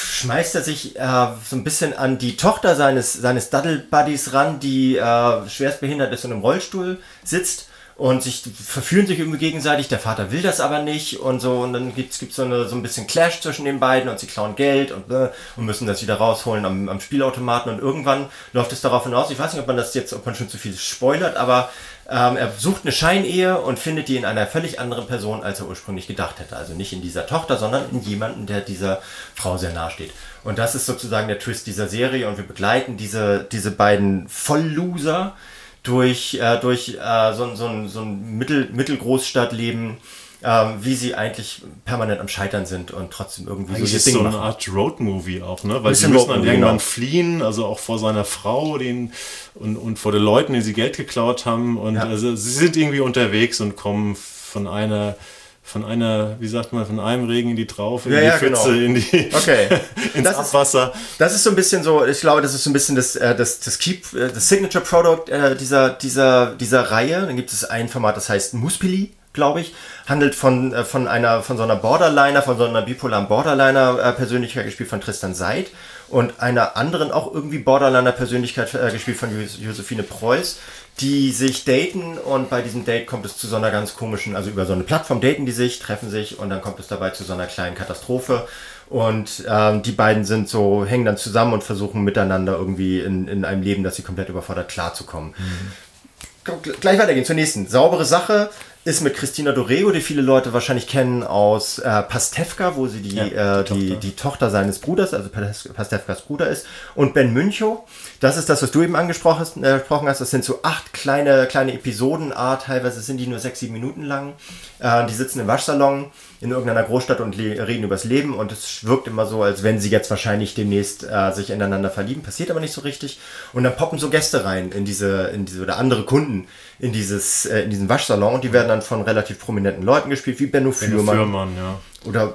schmeißt er sich äh, so ein bisschen an die Tochter seines, seines Duddle-Buddies ran, die äh, schwerst behindert ist und im Rollstuhl sitzt und sich verführen sich irgendwie gegenseitig. Der Vater will das aber nicht und so. Und dann gibt es so, eine, so ein bisschen Clash zwischen den beiden und sie klauen Geld und, äh, und müssen das wieder rausholen am, am Spielautomaten. Und irgendwann läuft es darauf hinaus. Ich weiß nicht, ob man das jetzt, ob man schon zu viel spoilert, aber ähm, er sucht eine Scheinehe und findet die in einer völlig anderen Person, als er ursprünglich gedacht hätte. Also nicht in dieser Tochter, sondern in jemanden, der dieser Frau sehr nahe steht. Und das ist sozusagen der Twist dieser Serie und wir begleiten diese, diese beiden Vollloser durch, äh, durch äh, so, so, so ein Mittel, Mittelgroßstadtleben, äh, wie sie eigentlich permanent am Scheitern sind und trotzdem irgendwie eigentlich so ist Ding so eine machen. Art Roadmovie auch, ne? Weil sie müssen dann irgendwann genau. fliehen, also auch vor seiner Frau den, und, und vor den Leuten, die sie Geld geklaut haben. Und ja. also sie sind irgendwie unterwegs und kommen von einer von einer, wie sagt man, von einem Regen in die Traufe, in ja, die ja, Pfütze, genau. in die okay. ins das Abwasser. Ist, das ist so ein bisschen so, ich glaube, das ist so ein bisschen das, äh, das, das Keep, äh, das Signature Product äh, dieser, dieser, dieser Reihe. Dann gibt es ein Format, das heißt Muspili, glaube ich, handelt von, äh, von einer, von so einer Borderliner, von so einer bipolaren Borderliner äh, Persönlichkeit gespielt von Tristan Seid und einer anderen auch irgendwie Borderliner Persönlichkeit äh, gespielt von Josephine Preuß die sich daten und bei diesem Date kommt es zu so einer ganz komischen, also über so eine Plattform daten die sich, treffen sich und dann kommt es dabei zu so einer kleinen Katastrophe. Und ähm, die beiden sind so, hängen dann zusammen und versuchen miteinander irgendwie in, in einem Leben, das sie komplett überfordert, klarzukommen. Mhm. Gleich weitergehen zur nächsten. Saubere Sache ist mit Christina Dorego, die viele Leute wahrscheinlich kennen aus äh, Pastewka, wo sie die, ja, die, äh, die, Tochter. die, Tochter seines Bruders, also Pastewkas Bruder ist, und Ben Münchow. Das ist das, was du eben angesprochen hast. Äh, hast. Das sind so acht kleine, kleine Episoden, ah, teilweise sind die nur sechs, sieben Minuten lang. Äh, die sitzen im Waschsalon in irgendeiner Großstadt und reden übers Leben und es wirkt immer so, als wenn sie jetzt wahrscheinlich demnächst äh, sich ineinander verlieben, passiert aber nicht so richtig. Und dann poppen so Gäste rein in diese, in diese oder andere Kunden in dieses, äh, in diesen Waschsalon und die werden dann von relativ prominenten Leuten gespielt, wie Benno Fürmann. Benno Fürmann, ja. Oder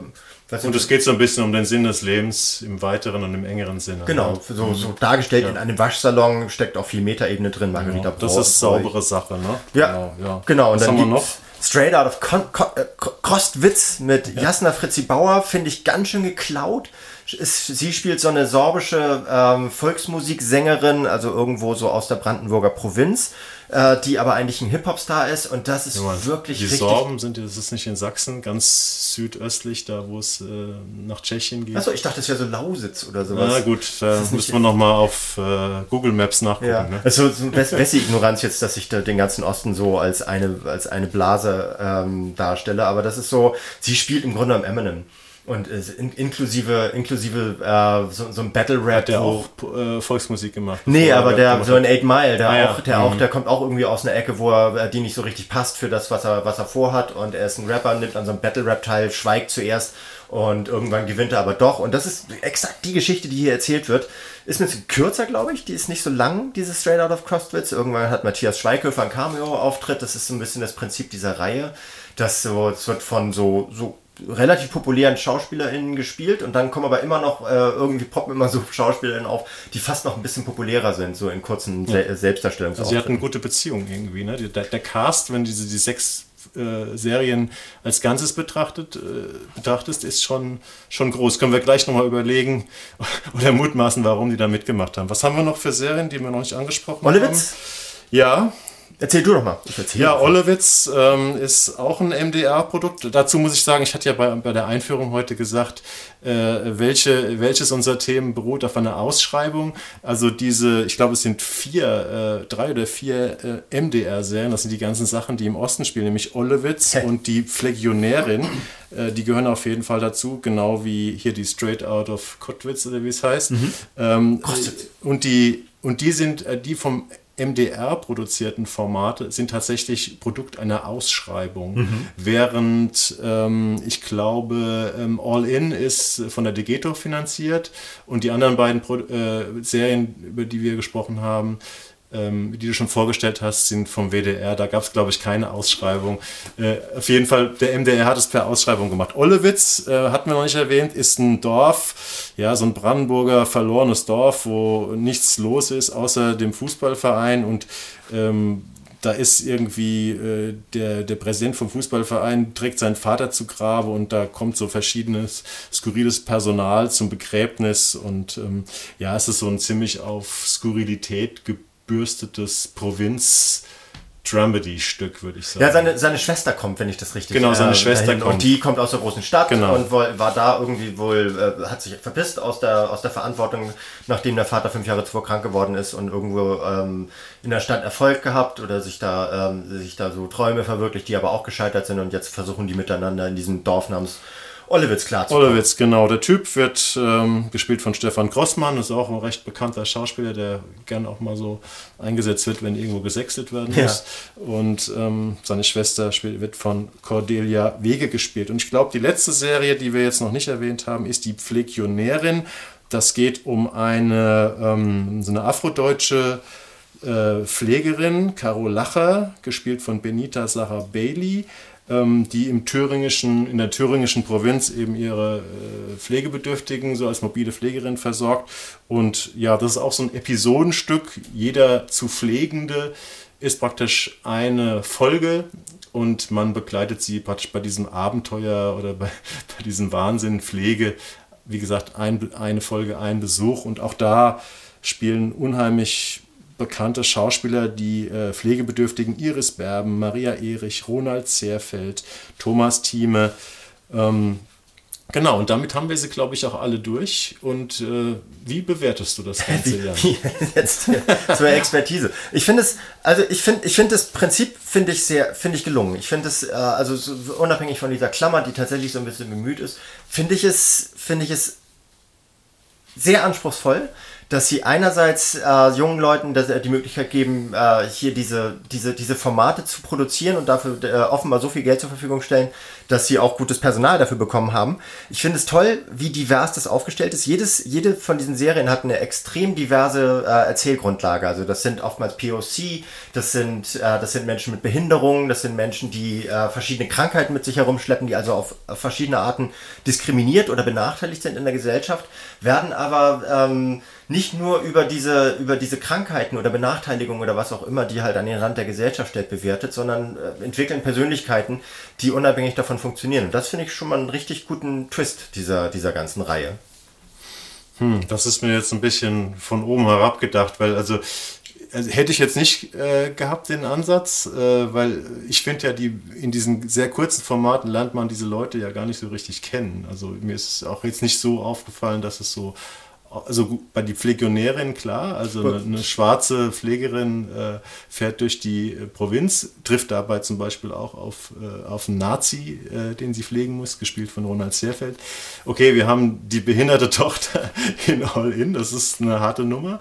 und es geht so ein bisschen um den Sinn des Lebens im weiteren und im engeren Sinne. Genau, ne? so, so dargestellt ja. in einem Waschsalon steckt auch viel Metaebene drin, Margarita ja, Das ist saubere Sache, ne? Ja, genau. Ja. genau. Und Was dann haben wir noch? Straight Out of Con Con äh, Kostwitz mit ja. Jasna Fritzi Bauer finde ich ganz schön geklaut. Sie spielt so eine sorbische ähm, Volksmusiksängerin, also irgendwo so aus der Brandenburger Provinz äh, die aber eigentlich ein Hip-Hop-Star ist und das ist ja, wirklich die richtig. Die Sorben sind, das ist nicht in Sachsen, ganz südöstlich, da wo es äh, nach Tschechien geht. Achso, ich dachte, das wäre so Lausitz oder sowas. Na gut, da müssen wir nochmal auf äh, Google Maps nachgucken. Ja. Ne? Also so beste Ignoranz jetzt, dass ich da den ganzen Osten so als eine, als eine Blase ähm, darstelle, aber das ist so, sie spielt im Grunde am Eminem. Und äh, in, inklusive, inklusive äh, so, so ein Battle Rap. Hat der auch äh, Volksmusik gemacht? Nee, aber der, so ein Eight Mile, der ah, auch, der ja. auch, mhm. der kommt auch irgendwie aus einer Ecke, wo er, äh, die nicht so richtig passt für das, was er, was er vorhat. Und er ist ein Rapper, nimmt an so einem Battle Rap teil, schweigt zuerst und irgendwann gewinnt er aber doch. Und das ist exakt die Geschichte, die hier erzählt wird. Ist ein bisschen kürzer, glaube ich. Die ist nicht so lang, diese Straight Out of Crostwitz. Irgendwann hat Matthias Schweighöfer ein Cameo-Auftritt. Das ist so ein bisschen das Prinzip dieser Reihe. Das so, es wird von so, so relativ populären SchauspielerInnen gespielt und dann kommen aber immer noch, äh, irgendwie poppen immer so SchauspielerInnen auf, die fast noch ein bisschen populärer sind, so in kurzen ja. Se Selbstdarstellungen. Also sie hatten eine gute Beziehung irgendwie, ne? Der, der Cast, wenn diese die sechs äh, Serien als Ganzes betrachtet, äh, betrachtest, ist schon, schon groß. Können wir gleich nochmal überlegen oder mutmaßen, warum die da mitgemacht haben. Was haben wir noch für Serien, die wir noch nicht angesprochen Olewitz? haben? Ja, Erzähl du doch mal. ja, Ollewitz ähm, ist auch ein MDR-Produkt. Dazu muss ich sagen, ich hatte ja bei, bei der Einführung heute gesagt, äh, welche, welches unserer Themen beruht auf einer Ausschreibung. Also diese, ich glaube, es sind vier, äh, drei oder vier äh, MDR-Serien. Das sind die ganzen Sachen, die im Osten spielen, nämlich Ollewitz und die Pflegionärin. Äh, die gehören auf jeden Fall dazu, genau wie hier die Straight Out of Kottwitz oder wie es heißt. Mhm. Ähm, und die und die sind äh, die vom MDR produzierten Formate sind tatsächlich Produkt einer Ausschreibung, mhm. während ähm, ich glaube ähm, All In ist von der Degeto finanziert und die anderen beiden Pro äh, Serien, über die wir gesprochen haben, ähm, die du schon vorgestellt hast, sind vom WDR. Da gab es, glaube ich, keine Ausschreibung. Äh, auf jeden Fall, der MDR hat es per Ausschreibung gemacht. Ollewitz, äh, hatten wir noch nicht erwähnt, ist ein Dorf, ja, so ein Brandenburger verlorenes Dorf, wo nichts los ist außer dem Fußballverein und ähm, da ist irgendwie äh, der, der Präsident vom Fußballverein trägt seinen Vater zu Grabe und da kommt so verschiedenes skurriles Personal zum Begräbnis und ähm, ja, es ist so ein ziemlich auf Skurrilität gebürstetes Provinz Dramedy-Stück, würde ich sagen. Ja, seine, seine Schwester kommt, wenn ich das richtig Genau, seine Schwester dahin. kommt. Und die kommt aus der großen Stadt Genau. und woll- war da irgendwie wohl, äh, hat sich verpisst aus der, aus der Verantwortung, nachdem der Vater fünf Jahre zuvor krank geworden ist und irgendwo ähm, in der Stadt Erfolg gehabt oder sich da, ähm, sich da so Träume verwirklicht, die aber auch gescheitert sind und jetzt versuchen die miteinander in diesem Dorf namens Ollewitz klarzukommen. Olewitz, genau. Der Typ wird ähm, gespielt von Stefan Grossmann, ist auch ein recht bekannter Schauspieler, der gern auch mal so eingesetzt wird, wenn irgendwo gesextet werden Ja. muss. Und ähm, seine Schwester spielt, wird von Cordelia Wege gespielt. Und ich glaube, die letzte Serie, die wir jetzt noch nicht erwähnt haben, ist die Pflegionärin. Das geht um eine, ähm, so eine afrodeutsche äh, Pflegerin, Caro Lacher, gespielt von Benita Sarah Bailey, die im thüringischen, in der thüringischen Provinz eben ihre äh, Pflegebedürftigen so als mobile Pflegerin versorgt. Und ja, das ist auch so ein Episodenstück. Jeder zu Pflegende ist praktisch eine Folge und man begleitet sie praktisch bei diesem Abenteuer oder bei, bei diesem Wahnsinn Pflege. Wie gesagt, ein, eine Folge, ein Besuch und auch da spielen unheimlich bekannte Schauspieler, die äh, Pflegebedürftigen Iris Berben, Maria Erich, Ronald Zehrfeld, Thomas Thieme. Ähm, genau, und damit haben wir sie, glaube ich, auch alle durch. Und äh, wie bewertest du das Ganze, Jan? Jetzt zur Expertise. Ich finde es, also ich finde, ich finde das Prinzip finde ich sehr, finde ich gelungen. Ich finde es, äh, also so, unabhängig von dieser Klammer, die tatsächlich so ein bisschen bemüht ist, finde ich es, finde ich es sehr anspruchsvoll, dass sie einerseits äh, jungen Leuten das, äh, die Möglichkeit geben, äh, hier diese, diese, diese Formate zu produzieren und dafür äh, offenbar so viel Geld zur Verfügung stellen, dass sie auch gutes Personal dafür bekommen haben. Ich finde es toll, wie divers das aufgestellt ist. Jedes, jede von diesen Serien hat eine extrem diverse äh, Erzählgrundlage. Also das sind oftmals POC, das sind, äh, das sind Menschen mit Behinderungen, das sind Menschen, die äh, verschiedene Krankheiten mit sich herumschleppen, die also auf, auf verschiedene Arten diskriminiert oder benachteiligt sind in der Gesellschaft, werden aber ähm, nicht nur über diese, über diese Krankheiten oder Benachteiligungen oder was auch immer, die halt an den Rand der Gesellschaft stellt, bewertet, sondern äh, entwickeln Persönlichkeiten, die unabhängig davon funktionieren. Und das finde ich schon mal einen richtig guten Twist dieser, dieser ganzen Reihe. Hm, das ist mir jetzt ein bisschen von oben herab gedacht, weil also, also hätte ich jetzt nicht äh, gehabt den Ansatz, äh, weil ich finde ja, die in diesen sehr kurzen Formaten lernt man diese Leute ja gar nicht so richtig kennen. Also mir ist auch jetzt nicht so aufgefallen, dass es so also bei die Pflegionärin klar, also eine, eine schwarze Pflegerin äh, fährt durch die äh, Provinz, trifft dabei zum Beispiel auch auf, äh, auf einen Nazi, äh, den sie pflegen muss, gespielt von Ronald Seerfeld. Okay, wir haben die behinderte Tochter in All In, das ist eine harte Nummer,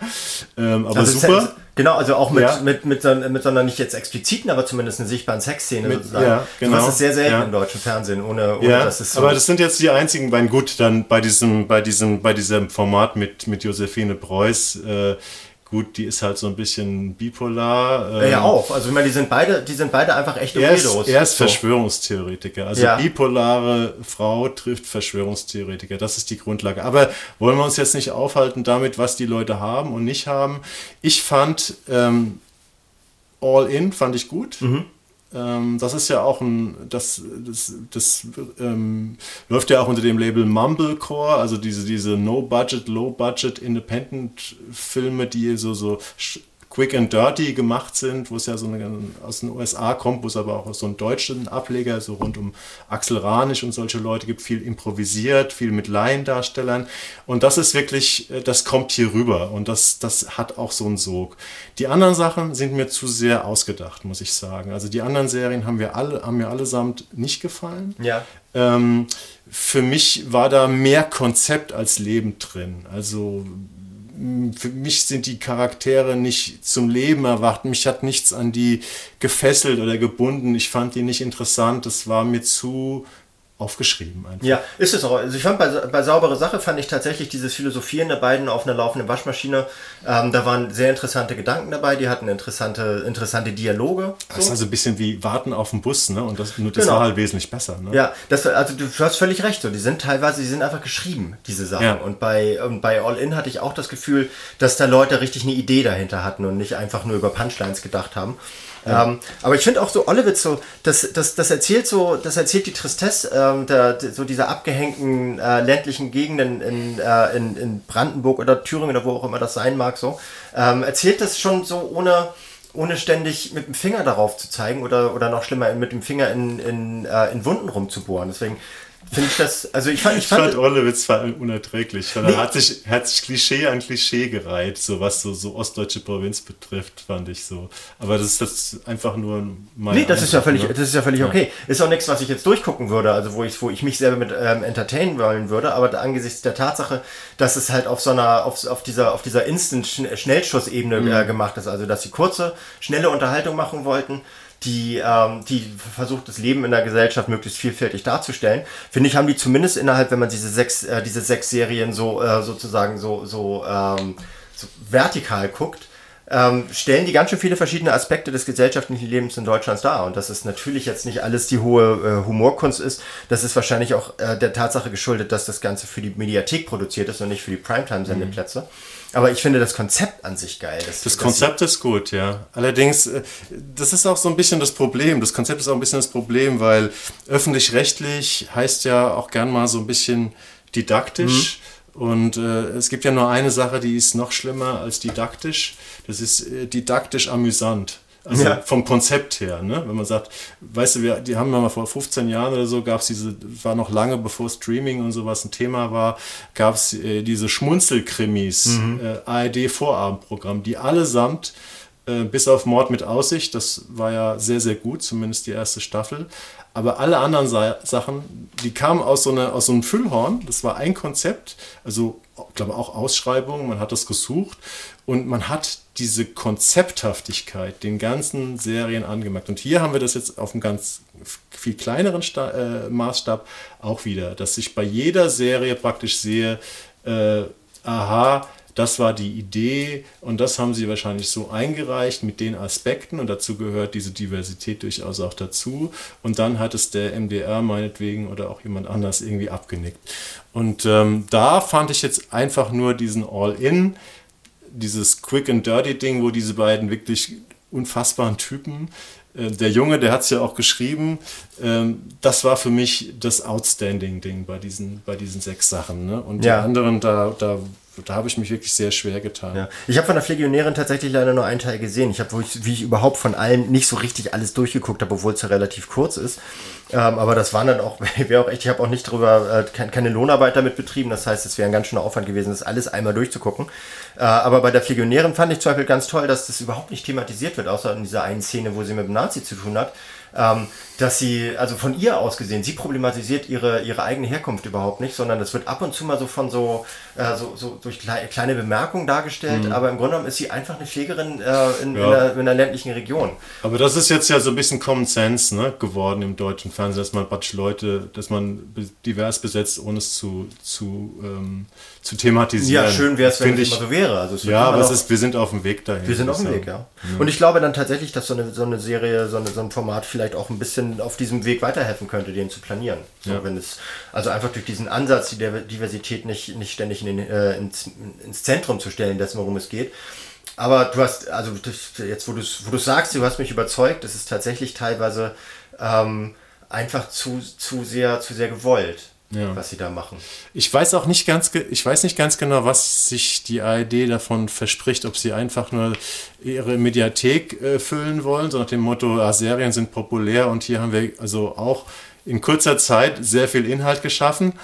ähm, aber Also super. Genau, also auch mit, Ja. mit, mit, so, mit so einer nicht jetzt expliziten, aber zumindest eine sichtbaren Sexszene Mit- sozusagen. ja, genau. Das ist sehr selten Ja. im deutschen Fernsehen, ohne, ohne Ja, dass es so aber das sind jetzt die einzigen beiden. Gut, dann bei diesem, bei diesem, bei diesem Format mit, mit Josephine Preuß, äh, gut, die ist halt so ein bisschen bipolar. Ja, ja, ähm, auch. Also ich meine, die sind beide, die sind beide einfach echte Er ist, Weirdos. er ist So. Verschwörungstheoretiker. Also Ja. bipolare Frau trifft Verschwörungstheoretiker. Das ist die Grundlage. Aber wollen wir uns jetzt nicht aufhalten damit, was die Leute haben und nicht haben. Ich fand ähm, All In fand ich gut. Ähm, das ist ja auch ein, das, das, das ähm, läuft ja auch unter dem Label Mumblecore, also diese, diese No-Budget, Low-Budget Independent-Filme, die so, so quick and dirty gemacht sind, wo es ja so eine, aus den USA kommt, wo es aber auch so einen deutschen Ableger, so rund um Axel Ranisch und solche Leute gibt, viel improvisiert, viel mit Laiendarstellern. Und das ist wirklich, äh, das kommt hier rüber und das, das hat auch so einen Sog. Die anderen Sachen sind mir zu sehr ausgedacht, muss ich sagen. Also die anderen Serien haben, wir alle, haben mir allesamt nicht gefallen. Ja. Ähm, für mich war da mehr Konzept als Leben drin. Also für mich sind die Charaktere nicht zum Leben erwacht. Mich hat nichts an die gefesselt oder gebunden. Ich fand die nicht interessant. Das war mir zu aufgeschrieben einfach. Ja, ist es auch. Also ich fand bei, bei Saubere Sache fand ich tatsächlich dieses Philosophieren der beiden auf einer laufenden Waschmaschine, ähm, da waren sehr interessante Gedanken dabei, die hatten interessante, interessante Dialoge. Das ist also ein bisschen wie Warten auf den Bus, ne? Und das, nur das Genau. war halt wesentlich besser. Ne? Ja, das, also du hast völlig recht. So, die sind teilweise, die sind einfach geschrieben, diese Sachen. Ja. Und bei, und bei All In hatte ich auch das Gefühl, dass da Leute richtig eine Idee dahinter hatten und nicht einfach nur über Punchlines gedacht haben. Ähm, aber ich finde auch so Ollewitz so, das, das, das erzählt so, das erzählt die Tristesse ähm, der, so dieser abgehängten äh, ländlichen Gegenden in, äh, in, in Brandenburg oder Thüringen oder wo auch immer das sein mag so, ähm, erzählt das schon so ohne ohne ständig mit dem Finger darauf zu zeigen oder, oder noch schlimmer mit dem Finger in, in, äh, in Wunden rumzubohren. Deswegen finde ich das, also ich fand, ich fand, ich fand Orlewitz war unerträglich. Nee. Er hat sich, hat sich Klischee an Klischee gereiht, so was so, so ostdeutsche Provinz betrifft, fand ich so. Aber das ist jetzt einfach nur mein. Nee, das ist ja völlig, ne? das ist ja völlig ja. okay. Ist auch nichts, was ich jetzt durchgucken würde, also wo ich, wo ich mich selber mit ähm, entertainen wollen würde, aber angesichts der Tatsache, dass es halt auf so einer, auf, auf dieser, auf dieser Instant-Schnellschussebene mhm. äh, gemacht ist, also dass sie kurze, schnelle Unterhaltung machen wollten, die, ähm, die versucht, das Leben in der Gesellschaft möglichst vielfältig darzustellen. Finde ich, haben die zumindest innerhalb, wenn man diese sechs, äh, diese sechs Serien so äh, sozusagen so, so, ähm, so vertikal guckt, ähm, stellen die ganz schön viele verschiedene Aspekte des gesellschaftlichen Lebens in Deutschland dar. Und dass es natürlich jetzt nicht alles die hohe äh, Humorkunst ist, das ist wahrscheinlich auch äh, der Tatsache geschuldet, dass das Ganze für die Mediathek produziert ist und nicht für die Primetime-Sendeplätze. Mhm. Aber ich finde das Konzept an sich geil. Das, das Konzept ist gut, ja. Allerdings, äh, das ist auch so ein bisschen das Problem. Das Konzept ist auch ein bisschen das Problem, weil öffentlich-rechtlich heißt ja auch gern mal so ein bisschen didaktisch. Mhm. Und äh, es gibt ja nur eine Sache, die ist noch schlimmer als didaktisch. Das ist äh, didaktisch amüsant. Also ja. vom Konzept her, ne? wenn man sagt, weißt du, wir, die haben mal vor 15 Jahren oder so, gab es diese, war noch lange bevor Streaming und sowas ein Thema war, gab es äh, diese Schmunzelkrimis, mhm. äh, ARD-Vorabendprogramm, die allesamt äh, bis auf Mord mit Aussicht, das war ja sehr, sehr gut, zumindest die erste Staffel, aber alle anderen Sa Sachen, die kamen aus so, einer, aus so einem Füllhorn, das war ein Konzept, also ich glaube auch Ausschreibungen, man hat das gesucht und man hat diese Konzepthaftigkeit den ganzen Serien angemerkt. Und hier haben wir das jetzt auf einem ganz viel kleineren Sta äh, Maßstab auch wieder, dass ich bei jeder Serie praktisch sehe, äh, aha, das war die Idee und das haben sie wahrscheinlich so eingereicht mit den Aspekten und dazu gehört diese Diversität durchaus auch dazu. Und dann hat es der MDR meinetwegen oder auch jemand anders irgendwie abgenickt. Und ähm, da fand ich jetzt einfach nur diesen All-In dieses Quick and Dirty Ding, wo diese beiden wirklich unfassbaren Typen, äh, der Junge, der hat es ja auch geschrieben, ähm, das war für mich das Outstanding Ding bei diesen, bei diesen sechs Sachen. Ne? Und ja. die anderen, da, da da habe ich mich wirklich sehr schwer getan. Ja. Ich habe von der Legionärin tatsächlich leider nur einen Teil gesehen. Ich habe, wie ich überhaupt von allen nicht so richtig alles durchgeguckt habe, obwohl es ja relativ kurz ist. Ähm, aber das waren dann auch, wäre auch echt, ich habe auch nicht darüber, äh, keine Lohnarbeit damit betrieben. Das heißt, es wäre ein ganz schöner Aufwand gewesen, das alles einmal durchzugucken. Äh, aber bei der Legionärin fand ich zum Beispiel ganz toll, dass das überhaupt nicht thematisiert wird, außer in dieser einen Szene, wo sie mit dem Nazi zu tun hat ähm, dass sie, also von ihr aus gesehen, sie problematisiert ihre, ihre eigene Herkunft überhaupt nicht, sondern das wird ab und zu mal so von so, äh, so, so durch kleine Bemerkungen dargestellt, mhm. aber im Grunde genommen ist sie einfach eine Pflegerin äh, in, ja. in, einer, in, einer, ländlichen Region. Aber das ist jetzt ja so ein bisschen Common Sense ne, geworden im deutschen Fernsehen, dass man praktisch Leute, dass man divers besetzt, ohne es zu, zu, ähm, zu thematisieren. Ja, schön wäre es, wenn es immer so wäre. Also ja, aber es ist, wir sind auf dem Weg dahin. Wir sind auf dem Weg, ja. ja. Und ich glaube dann tatsächlich, dass so eine, so eine Serie, so, eine, so ein Format vielleicht auch ein bisschen auf diesem Weg weiterhelfen könnte, den zu planieren. So, ja. wenn es, also einfach durch diesen Ansatz, die Diversität nicht, nicht ständig in den, äh, ins, ins Zentrum zu stellen, dessen, worum es geht. Aber du hast, also das, jetzt, wo du wo du sagst, du hast mich überzeugt, es ist tatsächlich teilweise ähm, einfach zu, zu sehr, zu sehr gewollt ja. was sie da machen. Ich weiß auch nicht ganz, ich weiß nicht ganz genau, was sich die ARD davon verspricht, ob sie einfach nur ihre Mediathek äh, füllen wollen, so nach dem Motto, ah, Serien sind populär und hier haben wir also auch in kurzer Zeit sehr viel Inhalt geschaffen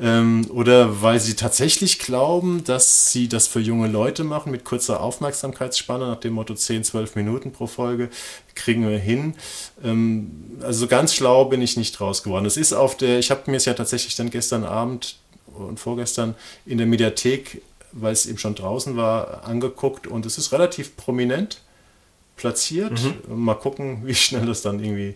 ähm, oder weil sie tatsächlich glauben, dass sie das für junge Leute machen mit kurzer Aufmerksamkeitsspanne nach dem Motto 10, 12 Minuten pro Folge kriegen wir hin. Ähm, also ganz schlau bin ich nicht raus geworden. Es ist auf der, ich habe mir es ja tatsächlich dann gestern Abend und vorgestern in der Mediathek, weil es eben schon draußen war, angeguckt und es ist relativ prominent platziert. Mhm. Mal gucken, wie schnell das dann irgendwie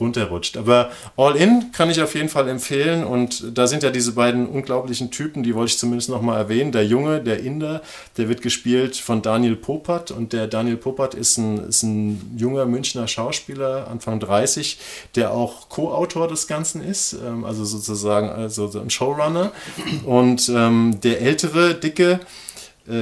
runterrutscht. Aber All In kann ich auf jeden Fall empfehlen und da sind ja diese beiden unglaublichen Typen, die wollte ich zumindest nochmal erwähnen. Der Junge, der Inder, der wird gespielt von Daniel Popat und der Daniel Popat ist ein, ist ein junger Münchner Schauspieler, Anfang 30, der auch Co-Autor des Ganzen ist, ähm, also sozusagen also ein Showrunner. Und ähm, der ältere, dicke,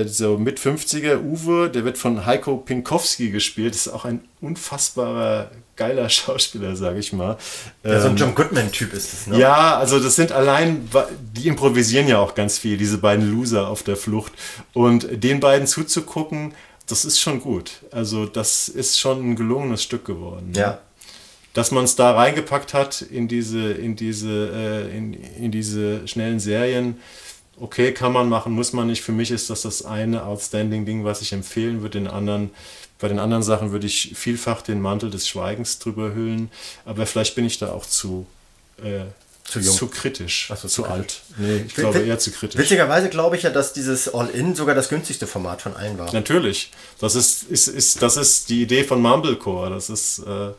so mit 50er Uwe, der wird von Heiko Pinkowski gespielt. Das ist auch ein unfassbarer, geiler Schauspieler, sage ich mal. Ja, so ein ähm, John Goodman-Typ ist das, ne? Ja, also das sind allein, die improvisieren ja auch ganz viel, diese beiden Loser auf der Flucht. Und den beiden zuzugucken, das ist schon gut. Also das ist schon ein gelungenes Stück geworden. Ja. Dass man es da reingepackt hat in diese, in diese, äh, in, in diese schnellen Serien, okay, kann man machen, muss man nicht. Für mich ist das das eine Outstanding-Ding, was ich empfehlen würde. Den anderen, bei den anderen Sachen würde ich vielfach den Mantel des Schweigens drüber hüllen. Aber vielleicht bin ich da auch zu, äh, zu, zu, kritisch, so, zu alt. Nee, ich glaube eher zu kritisch. Witzigerweise glaube ich ja, dass dieses All-In sogar das günstigste Format von allen war. Natürlich. Das ist, ist, ist, das ist die Idee von Mumblecore. Das ist äh,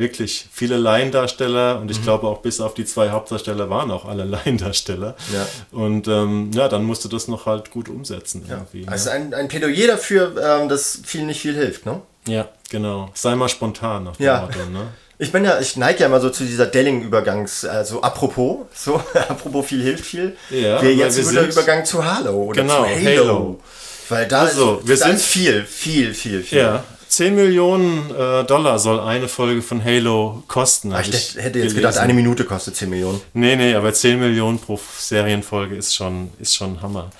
wirklich viele Laiendarsteller und ich mhm. glaube auch bis auf die zwei Hauptdarsteller waren auch alle Laiendarsteller. Ja. Und ähm, ja, dann musste das noch halt gut umsetzen. Ja. Irgendwie, also ne? ein, ein Plädoyer dafür, ähm, dass viel nicht viel hilft, ne? Ja, genau. Sei mal spontan nach dem ja. Motto, ne? Ich bin ja, ich neige ja immer so zu dieser Delling-Übergangs, also apropos, so, apropos viel hilft viel. Ja, wir jetzt wir der Übergang zu Halo oder genau, zu Halo. Halo. Weil da also, wir da sind ist viel, viel, viel, viel. Ja, 10 Millionen äh, Dollar soll eine Folge von Halo kosten. Ich, ich hätte jetzt gelesen. gedacht, eine Minute kostet 10 Millionen. Nee, nee, aber 10 Millionen pro Serienfolge ist schon, ist schon Hammer.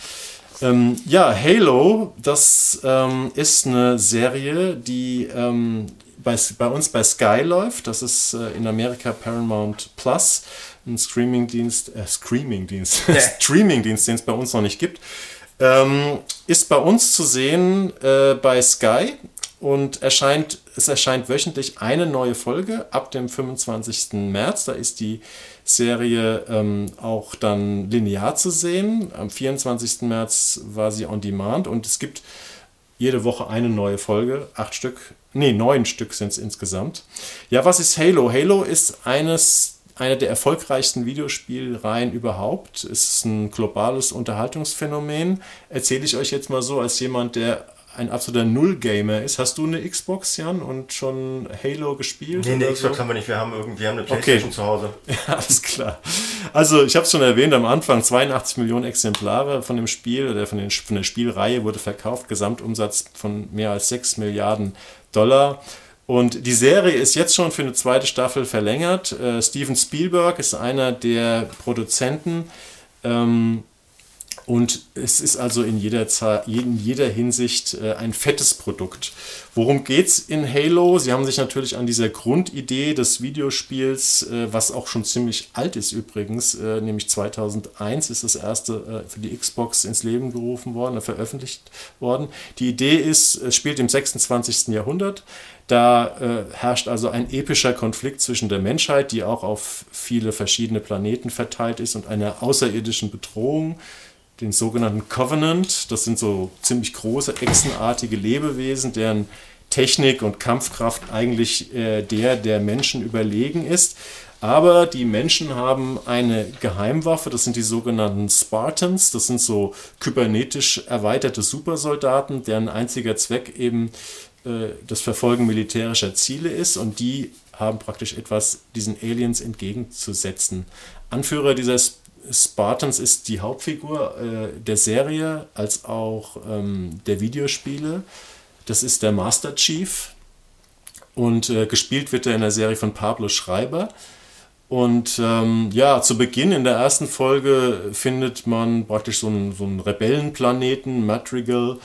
Ähm, ja, Halo, das ähm, ist eine Serie, die ähm, bei, bei uns bei Sky läuft. Das ist äh, in Amerika Paramount Plus, ein Streamingdienst, äh, Streamingdienst, Streamingdienst, den es bei uns noch nicht gibt. Ähm, ist bei uns zu sehen äh, bei Sky und erscheint, es erscheint wöchentlich eine neue Folge ab dem 25. März. Da ist die Serie ähm, auch dann linear zu sehen. Am 24. März war sie on demand und es gibt jede Woche eine neue Folge, acht Stück, nee, neun Stück sind es insgesamt. Ja, was ist Halo? Halo ist eines einer der erfolgreichsten Videospielreihen überhaupt. Es ist ein globales Unterhaltungsphänomen. Erzähle ich euch jetzt mal so als jemand, der ein absoluter Null-Gamer ist. Hast du eine Xbox, Jan, und schon Halo gespielt? Nee, eine Xbox so? haben wir nicht. Wir haben, irgendwie, wir haben eine Playstation okay. zu Hause. Ja, alles klar. Also, ich habe es schon erwähnt am Anfang, 82 Millionen Exemplare von dem Spiel oder von, den, von der Spielreihe wurde verkauft. Gesamtumsatz von mehr als 6 Milliarden Dollar. Und die Serie ist jetzt schon für eine zweite Staffel verlängert. Äh, Steven Spielberg ist einer der Produzenten. Ähm, und es ist also in jeder, in jeder Hinsicht äh, ein fettes Produkt. Worum geht es in Halo? Sie haben sich natürlich an dieser Grundidee des Videospiels, äh, was auch schon ziemlich alt ist übrigens, äh, nämlich 2001 ist das erste für die Xbox ins Leben gerufen worden, veröffentlicht worden. Die Idee ist, es spielt im 26. Jahrhundert. Da herrscht also ein epischer Konflikt zwischen der Menschheit, die auch auf viele verschiedene Planeten verteilt ist, und einer außerirdischen Bedrohung den sogenannten Covenant. Das sind so ziemlich große, echsenartige Lebewesen, deren Technik und Kampfkraft eigentlich äh, der der Menschen überlegen ist. Aber die Menschen haben eine Geheimwaffe, das sind die sogenannten Spartans. Das sind so kybernetisch erweiterte Supersoldaten, deren einziger Zweck eben äh, das Verfolgen militärischer Ziele ist. Und die haben praktisch etwas diesen Aliens entgegenzusetzen. Anführer dieser Spartans ist die Hauptfigur äh, der Serie als auch ähm, der Videospiele. Das ist der Master Chief und äh, gespielt wird er in der Serie von Pablo Schreiber. Und ähm, ja, zu Beginn in der ersten Folge findet man praktisch so einen, so einen Rebellenplaneten, Madrigal,